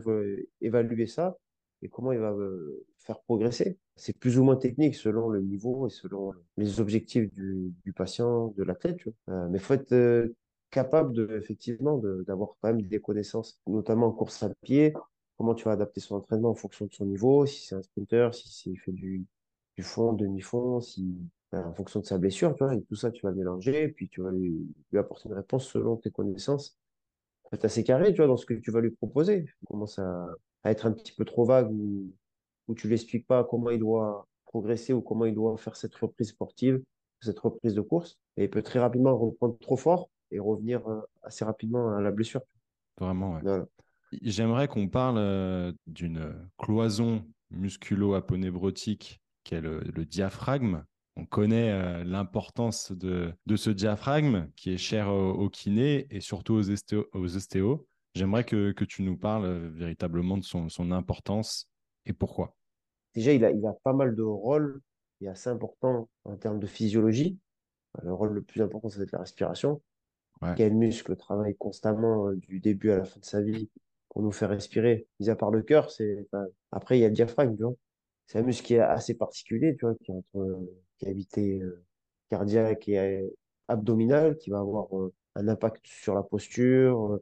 évaluer ça et comment il va faire progresser. C'est plus ou moins technique selon le niveau et selon les objectifs du, du patient, de l'athlète. Euh, mais il faut être euh, capable de, effectivement d'avoir quand même des connaissances, notamment en course à pied, comment tu vas adapter son entraînement en fonction de son niveau, si c'est un sprinter, si, il fait du, du fond, demi-fond, si, en fonction de sa blessure, tu vois, et tout ça, tu vas mélanger, puis tu vas lui, lui apporter une réponse selon tes connaissances. C'est assez carré, tu vois, dans ce que tu vas lui proposer. Tu commences à, à être un petit peu trop vague ou, ou tu lui expliques pas comment il doit progresser ou comment il doit faire cette reprise sportive, cette reprise de course, et il peut très rapidement reprendre trop fort et revenir euh, assez rapidement à la blessure. Vraiment, ouais. Voilà. J'aimerais qu'on parle euh, d'une cloison musculo-aponébrotique qui est le, le diaphragme. On connaît euh, l'importance de, de ce diaphragme qui est cher au, au kiné et surtout aux, ostéo, aux ostéos. J'aimerais que, que, tu nous parles euh, véritablement de son, son, importance et pourquoi. Déjà, il a, il a pas mal de rôles et assez important en termes de physiologie. Le rôle le plus important, c'est la respiration. Ouais. Quel muscle travaille constamment euh, du début à la fin de sa vie pour nous faire respirer? Mis à part le cœur, c'est enfin, après il y a le diaphragme, tu vois. C'est un muscle qui est assez particulier, tu vois, qui est entre cavité euh, cardiaque et euh, abdominale, qui va avoir euh, un impact sur la posture,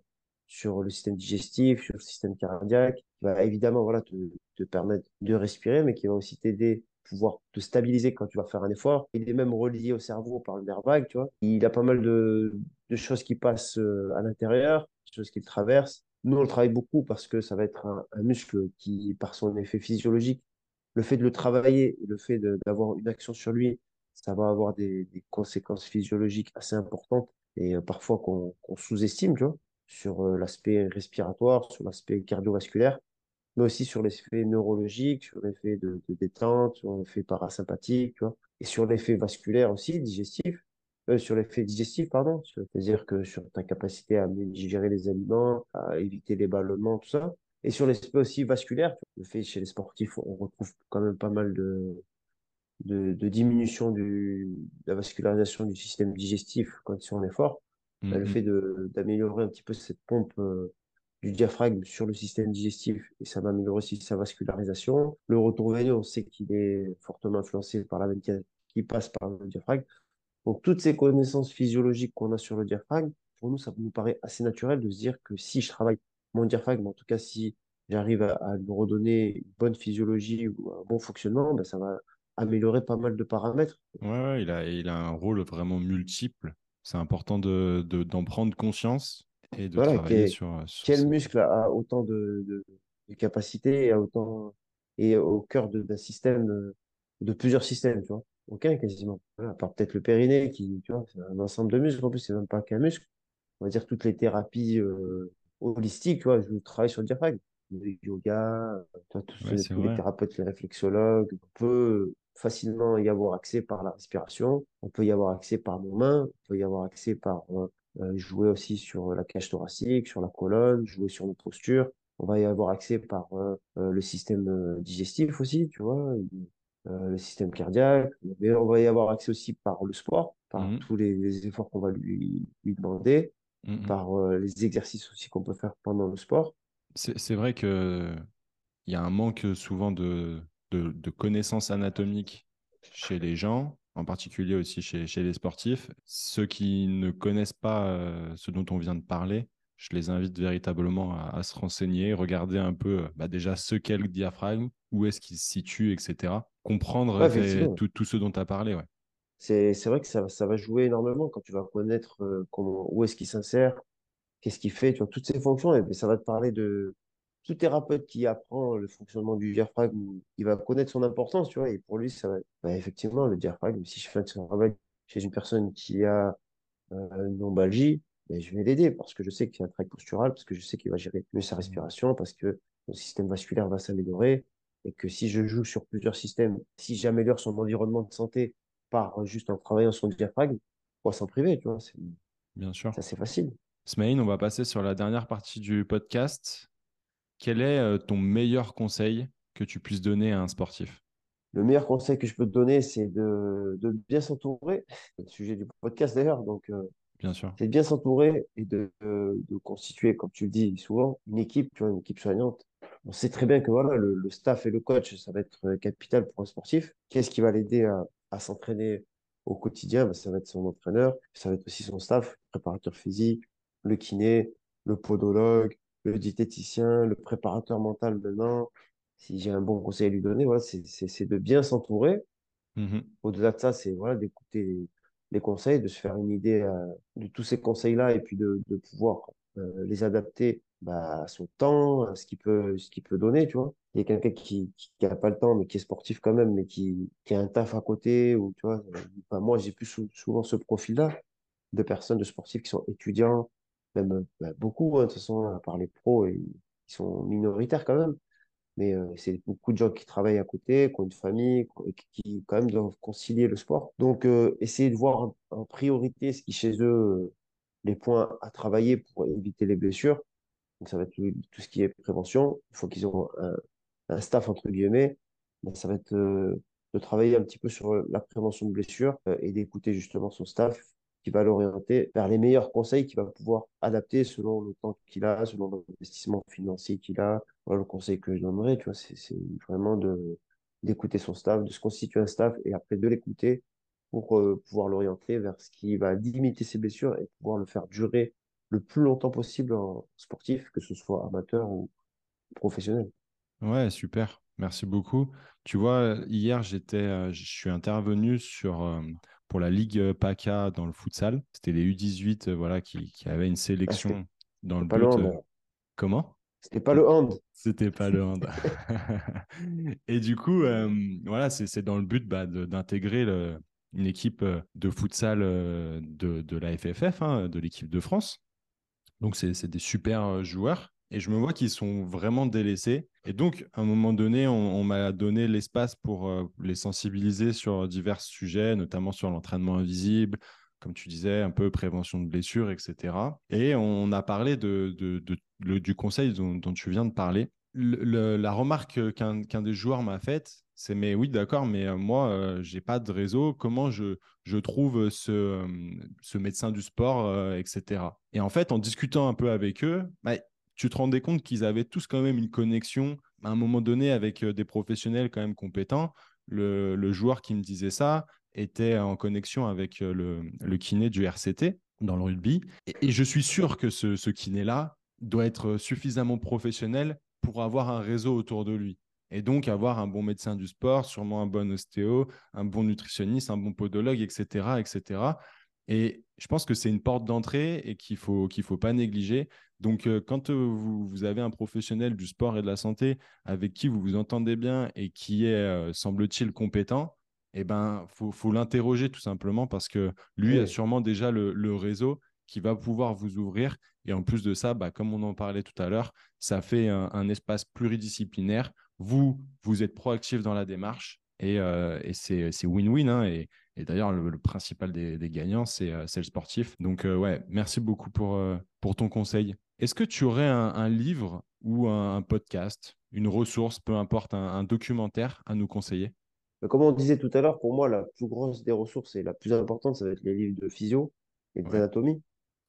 sur le système digestif, sur le système cardiaque, qui va évidemment voilà te, permettre de respirer, mais qui va aussi t'aider pouvoir te stabiliser quand tu vas faire un effort. Il est même relié au cerveau par le nerf vague, tu vois. Il a pas mal de, choses qui passent à l'intérieur, des choses qui le traversent. Nous, on le travaille beaucoup parce que ça va être un muscle qui, par son effet physiologique, le fait de le travailler, le fait d'avoir une action sur lui, ça va avoir des, conséquences physiologiques assez importantes et euh, parfois qu'on qu sous-estime, sur euh, l'aspect respiratoire, sur l'aspect cardiovasculaire, mais aussi sur l'effet neurologique, sur l'effet de, détente, sur l'effet parasympathique, et sur l'effet vasculaire aussi, digestif, euh, sur l'effet digestif, pardon, c'est-à-dire que sur ta capacité à digérer les aliments, à éviter les ballonnements, tout ça, et sur l'aspect aussi vasculaire, le fait chez les sportifs, on retrouve quand même pas mal de, de, de diminution du, de la vascularisation du système digestif quand effort. Mm -hmm. Le fait d'améliorer un petit peu cette pompe euh, du diaphragme sur le système digestif et ça va améliorer aussi sa vascularisation. Le retour veineux, on sait qu'il est fortement influencé par la veine qui passe par le diaphragme. Donc toutes ces connaissances physiologiques qu'on a sur le diaphragme, pour nous, ça nous paraît assez naturel de se dire que si je travaille mon diaphragme, en tout cas si j'arrive à, à lui redonner une bonne physiologie ou un bon fonctionnement, ben, ça va améliorer pas mal de paramètres. Ouais, ouais il, a, il a un rôle vraiment multiple. C'est important d'en de, d'en prendre conscience et de voilà, travailler quel, sur, sur, Quel muscle a autant de, de, de capacités et, autant, et au cœur d'un système, de plusieurs systèmes, tu vois Aucun quasiment. Voilà, à part peut-être le périnée, qui, tu vois, c'est un ensemble de muscles. En plus, c'est même pas qu'un muscle. On va dire toutes les thérapies euh, holistiques, tu vois, je travaille sur le diaphragme. Le yoga, toi, tous, ouais, tous les thérapeutes, les réflexologues, on peut facilement y avoir accès par la respiration, on peut y avoir accès par nos mains, on peut y avoir accès par euh, jouer aussi sur la cage thoracique, sur la colonne, jouer sur nos postures. On va y avoir accès par euh, le système digestif aussi, tu vois, euh, le système cardiaque. Mais on va y avoir accès aussi par le sport, par mmh. tous les, les efforts qu'on va lui, lui demander, mmh. par euh, les exercices aussi qu'on peut faire pendant le sport. C'est vrai que il y a un manque souvent de, de, de, connaissances anatomiques chez les gens, en particulier aussi chez, chez les sportifs. Ceux qui ne connaissent pas euh, ce dont on vient de parler, je les invite véritablement à, à se renseigner, regarder un peu bah déjà ce qu'est le diaphragme, où est-ce qu'il se situe, etc. Comprendre ouais, tout, tout, ce dont tu as parlé. Ouais. C'est vrai que ça, ça, va jouer énormément quand tu vas connaître euh, comment, où est-ce qu'il s'insère, qu'est-ce qu'il fait, tu vois, toutes ces fonctions, et ça va te parler de tout thérapeute qui apprend le fonctionnement du diaphragme, il va connaître son importance, tu vois, et pour lui, ça va, bah, effectivement, le diaphragme, si je fais un travail chez une personne qui a euh, une lombalgie, ben, je vais l'aider parce que je sais qu'il y a un travail postural, parce que je sais qu'il va gérer mieux sa respiration, parce que son système vasculaire va s'améliorer, et que si je joue sur plusieurs systèmes, si j'améliore son environnement de santé par juste en travaillant son diaphragme, pourquoi s'en priver, tu vois Bien sûr. C'est assez facile. Smaïn, on va passer sur la dernière partie du podcast. Quel est euh, ton meilleur conseil que tu puisses donner à un sportif? Le meilleur conseil que je peux te donner, c'est de, de bien s'entourer. C'est le sujet du podcast d'ailleurs. Donc, euh, Bien sûr. C'est de bien s'entourer et de, de, de, constituer, comme tu le dis souvent, une équipe, tu vois, une équipe soignante. On sait très bien que voilà, le, le staff et le coach, ça va être capital pour un sportif. Qu'est-ce qui va l'aider à, à s'entraîner au quotidien Ça va être son entraîneur, ça va être aussi son staff, le préparateur physique, le kiné, le podologue, le diététicien, le préparateur mental maintenant. Si j'ai un bon conseil à lui donner, voilà, c'est de bien s'entourer Mhm. Au-delà de ça, c'est voilà, d'écouter les conseils, de se faire une idée euh, de tous ces conseils-là et puis de, de pouvoir euh, les adapter bah, son temps, à ce qu'il peut, ce peut donner, tu vois. Il y a quelqu'un qui, qui, qui pas le temps, mais qui est sportif quand même, mais qui, qui a un taf à côté, ou tu vois. euh, moi, j'ai plus sou- souvent ce profil-là de personnes, de sportifs qui sont étudiants, même euh, bah, beaucoup, hein, de toute façon, à part les pros, et, ils sont minoritaires quand même. Mais euh, c'est beaucoup de gens qui travaillent à côté, qui ont une famille, qui, quand même doivent concilier le sport. Donc, euh, essayer de voir en, priorité ce qui chez eux, euh, les points à travailler pour éviter les blessures. Donc, ça va être tout, ce qui est prévention. Il faut qu'ils aient un, staff, entre guillemets. Mais ça va être euh, de travailler un petit peu sur la prévention de blessures euh, et d'écouter justement son staff qui va l'orienter vers les meilleurs conseils qu'il va pouvoir adapter selon le temps qu'il a, selon l'investissement financier qu'il a. Voilà le conseil que je donnerais, tu vois, c'est vraiment d'écouter son staff, de se constituer un staff et après de l'écouter pour euh, pouvoir l'orienter vers ce qui va limiter ses blessures et pouvoir le faire durer le plus longtemps possible en sportif, que ce soit amateur ou professionnel. Ouais, super. Merci beaucoup. Tu vois, hier, j'étais, euh, je suis intervenu sur, euh, pour la Ligue PACA dans le futsal. C'était les U18 euh, voilà, qui, qui avaient une Ah, sélection dans le but. comment? C'était pas le hand. C'était pas le hand. Et du coup, voilà, c'est c'est dans le but bah, d'intégrer une équipe de futsal de, de la FFF, hein, de l'équipe de France. Donc, c'est des super euh, joueurs. Et je me vois qu'ils sont vraiment délaissés. Et donc, à un moment donné, on, m'a donné l'espace pour euh, les sensibiliser sur divers sujets, notamment sur l'entraînement invisible, comme tu disais, un peu prévention de blessures, etc. Et on a parlé du conseil dont tu viens de parler. La remarque qu'un des joueurs m'a faite, c'est mais oui, d'accord, mais euh, moi, euh, j'ai pas de réseau. Comment je, trouve ce, euh, ce médecin du sport, euh, etc. Et en fait, en discutant un peu avec eux, bah, tu te rendais compte qu'ils avaient tous quand même une connexion à un moment donné avec des professionnels quand même compétents. Le, joueur qui me disait ça était en connexion avec le, kiné du RCT dans le rugby. Et, je suis sûr que ce kiné-là doit être suffisamment professionnel pour avoir un réseau autour de lui. Et donc avoir un bon médecin du sport, sûrement un bon ostéo, un bon nutritionniste, un bon podologue, etc., etc. Et je pense que c'est une porte d'entrée et qu'il faut qu'il faut pas négliger. Donc, euh, quand euh, vous, vous avez un professionnel du sport et de la santé avec qui vous vous entendez bien et qui est, euh, semble-t-il, compétent, eh ben, faut, faut l'interroger tout simplement parce que lui a sûrement déjà le, le réseau qui va pouvoir vous ouvrir. Et en plus de ça, bah, comme on en parlait tout à l'heure, ça fait un, un espace pluridisciplinaire. Vous, vous êtes proactif dans la démarche et, euh, et c'est win-win. hein, et, et d'ailleurs, le, le principal des, des gagnants, c'est euh, c'est le sportif. Donc, euh, ouais, merci beaucoup pour, euh, pour ton conseil. Est-ce que tu aurais un, un livre ou un, un podcast, une ressource, peu importe, un, un documentaire à nous conseiller? Mais comme on disait tout à l'heure, pour moi, la plus grosse des ressources et la plus importante, ça va être les livres de physio et d'anatomie.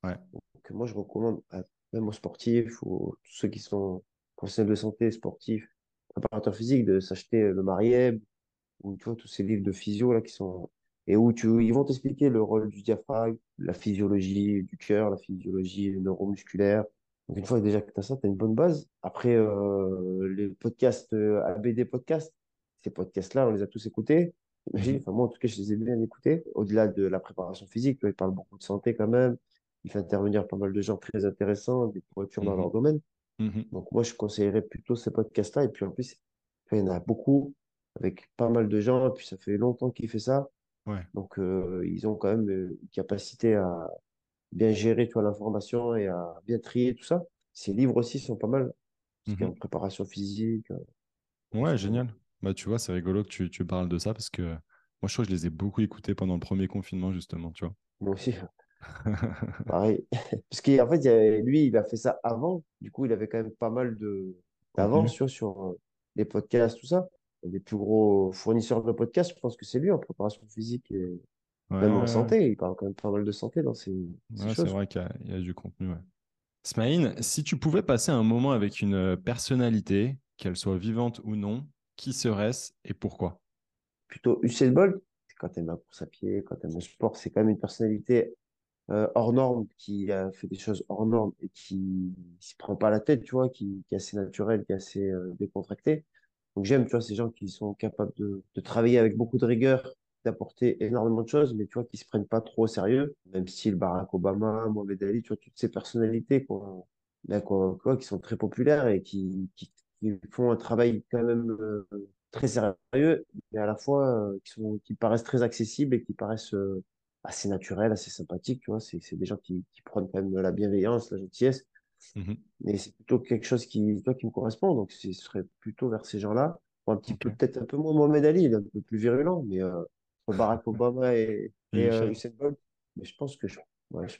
Ouais. Donc, moi, je recommande à- même aux sportifs ou tous ceux qui sont professionnels de santé, sportifs, préparateurs physiques, de s'acheter le Marieb ou tu vois, tous ces livres de physio là qui sont et où tu, ils vont t'expliquer le rôle du diaphragme, la physiologie du cœur, la physiologie neuromusculaire. Donc une fois déjà que tu as ça, tu as une bonne base. Après, euh, les podcasts, euh, ABD podcasts, ces podcasts-là, on les a tous écoutés. Imagine, moi en tout cas, je les ai bien écoutés. Au-delà de la préparation physique, tu vois, il parle beaucoup de santé quand même. Il fait intervenir pas mal de gens très intéressants, des pointures dans leur domaine. mhm. Donc moi, je conseillerais plutôt ces podcasts-là. Et puis en plus, il y en a beaucoup avec pas mal de gens. Et puis ça fait longtemps qu'il fait ça. Ouais. Donc euh, ils ont quand même euh, une capacité à bien gérer tu vois, l'information et à bien trier tout ça. Ces livres aussi sont pas mal. Parce qu'il y a en préparation physique. euh, Ouais, génial. Bah, tu vois, c'est rigolo que tu, tu parles de ça parce que moi, je crois que je les ai beaucoup écoutés pendant le premier confinement, justement, tu vois. Moi aussi, pareil. Parce qu'en fait, il lui, il a fait ça avant. Du coup, il avait quand même pas mal d'avance tu vois, sur euh, les podcasts, tout ça. Les plus gros fournisseurs de podcasts, je pense que c'est lui en préparation physique et Ouais, même en ouais, santé. Il parle quand même pas mal de santé dans ces, ces Ouais, c'est vrai qu'il y a, il y a du contenu, ouais. Smaïn, si tu pouvais passer un moment avec une euh, personnalité, qu'elle soit vivante ou non, qui serait-ce et pourquoi? Plutôt Usain Bolt, quand t'aimes la course à pied, quand t'aimes le sport, c'est quand même une personnalité euh, hors norme qui a fait des choses hors norme et qui se prend pas la tête, tu vois, qui, est assez naturel, qui est assez euh, décontracté. Donc j'aime, tu vois, ces gens qui sont capables de, travailler avec beaucoup de rigueur d'apporter énormément de choses, mais tu vois, qui se prennent pas trop au sérieux, même style Barack Obama, Mohamed Ali, tu vois, toutes ces personnalités ben, quoi, qui sont très populaires et qui, qui, font un travail quand même euh, très sérieux, mais à la fois qui sont, qui paraissent très accessibles et qui paraissent assez naturels, assez sympathiques, tu vois. C'est, c'est des gens qui, qui prennent quand même la bienveillance, la gentillesse. Mhm. Mais c'est plutôt quelque chose qui, toi, qui me correspond. Donc, ce serait plutôt vers ces gens-là. Un petit peu, peut-être un peu moins Mohamed Ali, il est un peu plus virulent, mais euh, Barack Obama et, Et et euh, Usain. Bolt. Mais je pense que je, ouais, je-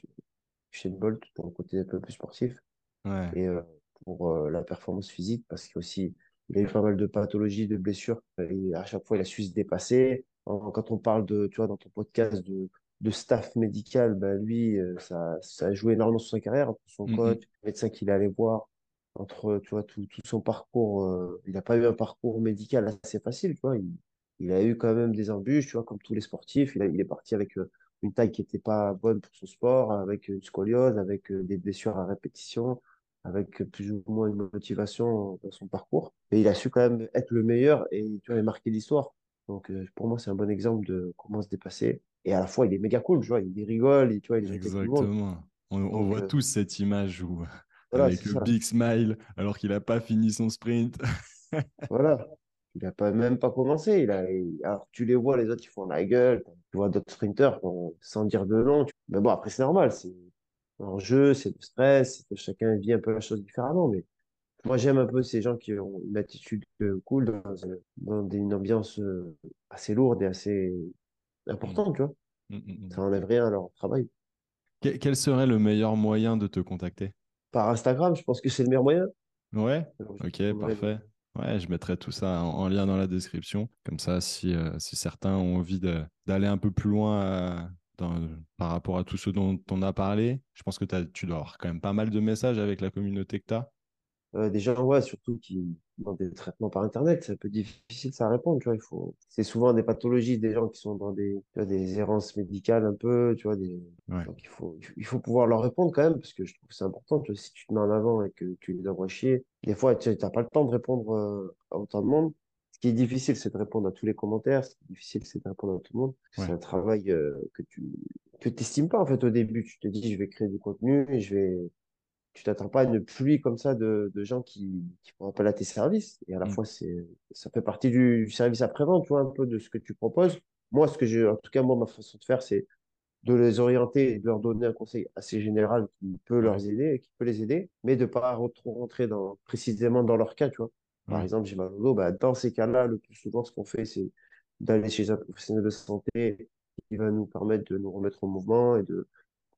Usain Bolt pour le côté un peu plus sportif Ouais. et euh, pour euh, la performance physique, parce qu'il aussi, il a eu pas mal de pathologies, de blessures. Et à chaque fois, il a su se dépasser. Quand on parle de, tu vois, dans ton podcast de, de staff médical, ben lui, euh, ça, ça a joué énormément sur sa carrière, entre son Mhm. coach, le médecin qu'il allait voir, entre, tu vois, tout, tout son parcours. euh, il n'a pas eu un parcours médical assez facile, tu vois. Il, il a eu quand même des embûches, tu vois, comme tous les sportifs. Il, a- il est parti avec euh, une taille qui n'était pas bonne pour son sport, avec une scoliose, avec euh, des blessures à répétition avec plus ou moins une motivation dans son parcours. Et il a su quand même être le meilleur et tu vois, et marquer l'histoire. Donc pour moi, c'est un bon exemple de comment se dépasser. Et à la fois, il est méga cool, tu vois, il rigole, il, tu vois, il est le. Exactement. On, on Donc voit euh, tous cette image où, voilà, avec le ça. big smile, alors qu'il n'a pas fini son sprint. Voilà. Il a pas, même pas commencé. Il a, il- alors tu les vois, les autres, ils font la gueule. Tu vois d'autres sprinteurs, bon, sans dire de nom. tu- Mais bon, après, c'est normal. C'est un jeu, c'est du stress. que Chacun vit un peu la chose différemment. Mais Moi, j'aime un peu ces gens qui ont une attitude euh, cool dans, une ambiance euh, assez lourde et assez Mm, importante, tu vois. mm, mm, Ça enlève rien à leur travail. Que- Quel serait le meilleur moyen de te contacter? Par Instagram, je pense que c'est le meilleur moyen. Ouais, Alors, ok, parfait. Ouais, je mettrai tout ça en, en lien dans la description. Comme ça, si, euh, si certains ont envie d'aller un peu plus loin euh, dans- par rapport à tout ce dont on a parlé, je pense que tu dois avoir quand même pas mal de messages avec la communauté que tu as. euh, gens, ouais, surtout qui ont des traitements par Internet, c'est un peu difficile ça à répondre, tu vois. Il faut, c'est souvent des pathologies, des gens qui sont dans des, tu vois, des errances médicales un peu, tu vois, des, Ouais. donc il faut, il faut pouvoir leur répondre quand même, parce que je trouve que c'est important, tu vois, si tu te mets en avant et que tu les envoies chier, des fois, tu n'as pas le temps de répondre euh, à autant de monde. Ce qui est difficile, c'est de répondre à tous les commentaires. Ce qui est difficile, c'est de répondre à tout le monde. C'est un travail euh, que tu que t'estimes pas en fait au début. Tu te dis, je vais créer du contenu et je vais tu t'attends pas à une pluie comme ça de, de gens qui, qui font appel à tes services. Et à la Mm. fois, c'est, ça fait partie du, service après-vente, tu vois, un peu de ce que tu proposes. Moi, ce que j'ai, en tout cas, moi, ma façon de faire, c'est de les orienter et de leur donner un conseil assez général qui peut Ouais. leur aider, qui peut les aider, mais de pas re- trop rentrer dans, précisément dans leur cas, tu vois. Par Ouais. exemple, j'ai mal au dos, bah, dans ces cas-là, le plus souvent, ce qu'on fait, c'est d'aller chez un professionnel de santé qui va nous permettre de nous remettre en mouvement et de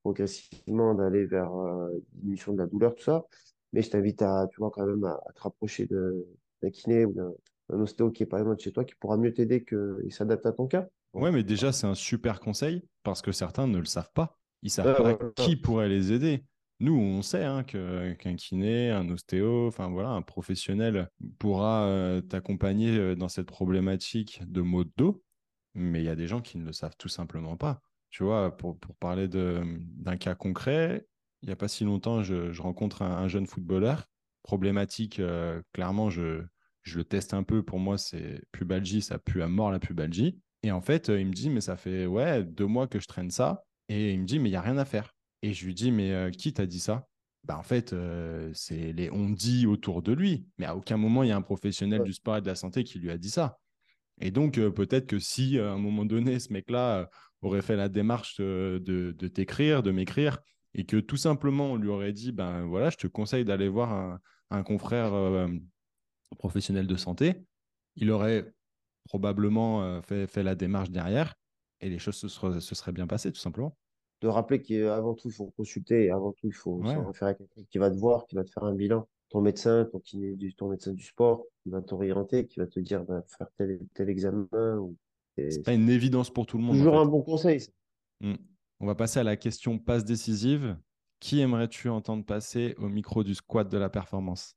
progressivement d'aller vers euh, diminution de la douleur, tout ça. Mais je t'invite à, tu vois, quand même à, à te rapprocher d'un kiné ou d'un ostéo qui est pas loin de chez toi, qui pourra mieux t'aider que, et s'adapte à ton cas. Ouais, mais déjà, c'est un super conseil parce que certains ne le savent pas. Ils savent pas qui pourrait les aider. Nous, on sait hein, qu'un kiné, un ostéo, enfin voilà, un professionnel pourra euh, t'accompagner euh, dans cette problématique de maux de dos, mais il y a des gens qui ne le savent tout simplement pas. Tu vois, pour, pour parler d'un cas concret, il n'y a pas si longtemps, je, je rencontre un, un jeune footballeur. Problématique, euh, clairement, je, je le teste un peu. Pour moi, c'est pubalgie, ça pue à mort la pubalgie. Et en fait, euh, il me dit, mais ça fait ouais, deux mois que je traîne ça. Et il me dit, mais il n'y a rien à faire. Et je lui dis, mais euh, qui t'a dit ça? Bah, En fait, euh, c'est les on dit autour de lui. Mais à aucun moment, il y a un professionnel Ouais. du sport et de la santé qui lui a dit ça. Et donc, euh, peut-être que si à un moment donné, ce mec-là aurait fait la démarche de, de t'écrire, de m'écrire, et que tout simplement, on lui aurait dit, ben voilà, je te conseille d'aller voir un, un confrère euh, professionnel de santé, il aurait probablement euh, fait, fait la démarche derrière, et les choses se seraient, se seraient bien passées, tout simplement. De rappeler qu'avant tout, il faut consulter et avant tout, il faut Ouais. s'en référer à quelqu'un qui va te voir, qui va te faire un bilan. Ton médecin, ton kiné, ton médecin du sport, qui va t'orienter, qui va te dire, va faire tel, tel examen. Ou... C'est pas une évidence pour tout le monde, en toujours fait. un bon conseil. ça. Mm. On va passer à la question passe décisive. Qui aimerais-tu entendre passer au micro du squat de la performance?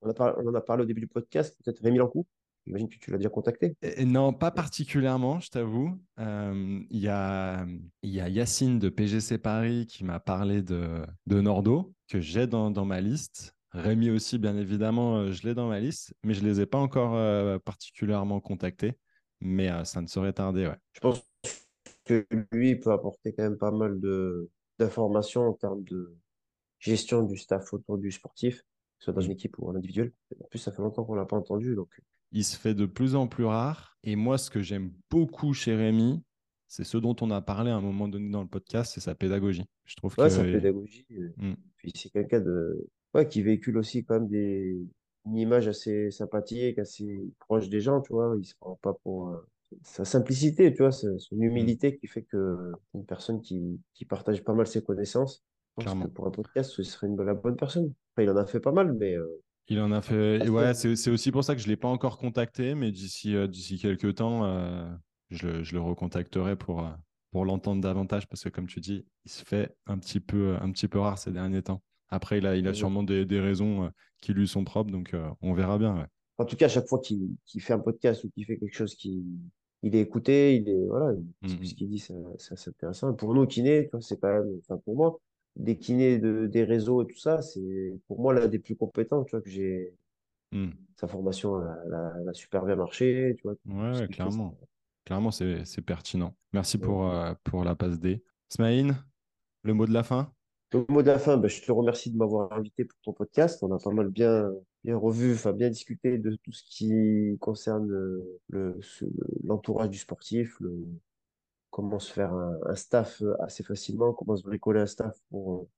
On, a par- on en a parlé au début du podcast, peut-être Rémi Lancou. J'imagine que tu l'as déjà contacté. Et- Non, pas particulièrement, je t'avoue. Euh, Il y, a, y a Yacine de PGC Paris qui m'a parlé de, de Nordo, que j'ai dans, dans ma liste. Rémi aussi, bien évidemment, euh, je l'ai dans ma liste, mais je ne les ai pas encore euh, particulièrement contactés. Mais ça ne saurait tarder. Ouais. Je pense que lui il peut apporter quand même pas mal de d'informations en termes de gestion du staff autour du sportif, que ce soit dans une équipe ou en individuel. En plus, ça fait longtemps qu'on l'a pas entendu, donc. Il se fait de plus en plus rare. Et moi, ce que j'aime beaucoup chez Rémi, c'est ce dont on a parlé à un moment donné dans le podcast, c'est sa pédagogie. Je trouve ouais, que sa pédagogie. Mm. Puis c'est quelqu'un de ouais, qui véhicule aussi quand même des une image assez sympathique, assez proche des gens, tu vois. Il se prend pas pour euh, sa simplicité, tu vois, son humilité qui fait que une personne qui, qui partage pas mal ses connaissances, je pense que pour un podcast, ce serait une, la bonne personne. Enfin, il en a fait pas mal, mais. Euh, il en a fait. ouais, c'est aussi pour ça que je ne l'ai pas encore contacté, mais d'ici euh, d'ici quelques temps, je, le, je, le, recontacterai pour, pour l'entendre davantage, parce que comme tu dis, il se fait un petit peu, un petit peu rare ces derniers temps. Après, il a, il a sûrement des, des raisons qui lui sont propres, donc on verra bien. En tout cas, à chaque fois qu'il fait un podcast ou qu'il fait quelque chose qui, il est écouté, il est voilà, mmh, ce qu'il dit, c'est intéressant. Pour nous kinés, c'est quand même, enfin pour moi, des kinés de, des réseaux et tout ça, c'est pour moi l'un des plus compétents, tu vois, que j'ai. Mmh. Sa formation, elle, a super bien marché, tu vois. Ouais, clairement. Clairement, c'est pertinent. Merci pour, euh, pour la passe D. Smaïn, le mot de la fin? Le mot de la fin, ben, je te remercie de m'avoir invité pour ton podcast. On a pas mal bien, revu, enfin bien discuté de tout ce qui concerne le, l'entourage du sportif, comment se faire un, staff assez facilement, comment se bricoler un staff pour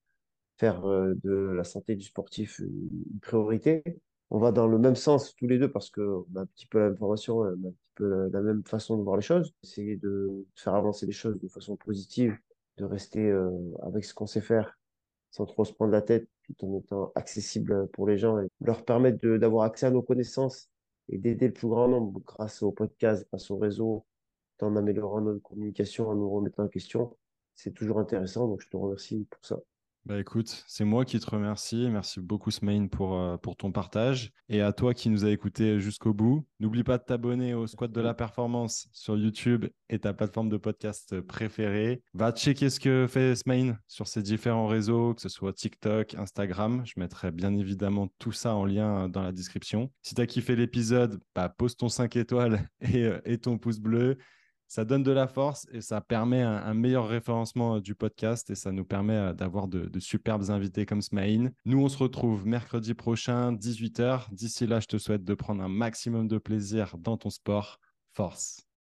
faire euh, de la santé du sportif une priorité. On va dans le même sens tous les deux parce qu'on a un petit peu la même formation, un petit peu la même façon de voir les choses. Essayer de faire avancer les choses de façon positive, de rester euh, avec ce qu'on sait faire sans trop se prendre la tête, tout en étant accessible pour les gens et leur permettre d'avoir accès à nos connaissances et d'aider le plus grand nombre grâce au podcast, grâce au réseau, en améliorant notre communication, en nous remettant en question. C'est toujours intéressant, donc je te remercie pour ça. Bah écoute, c'est moi qui te remercie. Merci beaucoup Smain pour, euh, pour ton partage. Et à toi qui nous a écoutés jusqu'au bout, n'oublie pas de t'abonner au Squat de la Performance sur YouTube et ta plateforme de podcast préférée. Va checker ce que fait Smain sur ses différents réseaux, que ce soit TikTok, Instagram. Je mettrai bien évidemment tout ça en lien dans la description. Si tu as kiffé l'épisode, bah, pose ton 5 étoiles et, euh, et ton pouce bleu ça donne de la force et ça permet un, meilleur référencement euh, du podcast et ça nous permet euh, d'avoir de, superbes invités comme Smaïn. Nous, on se retrouve mercredi prochain, 18h. D'ici là, je te souhaite de prendre un maximum de plaisir dans ton sport. Force.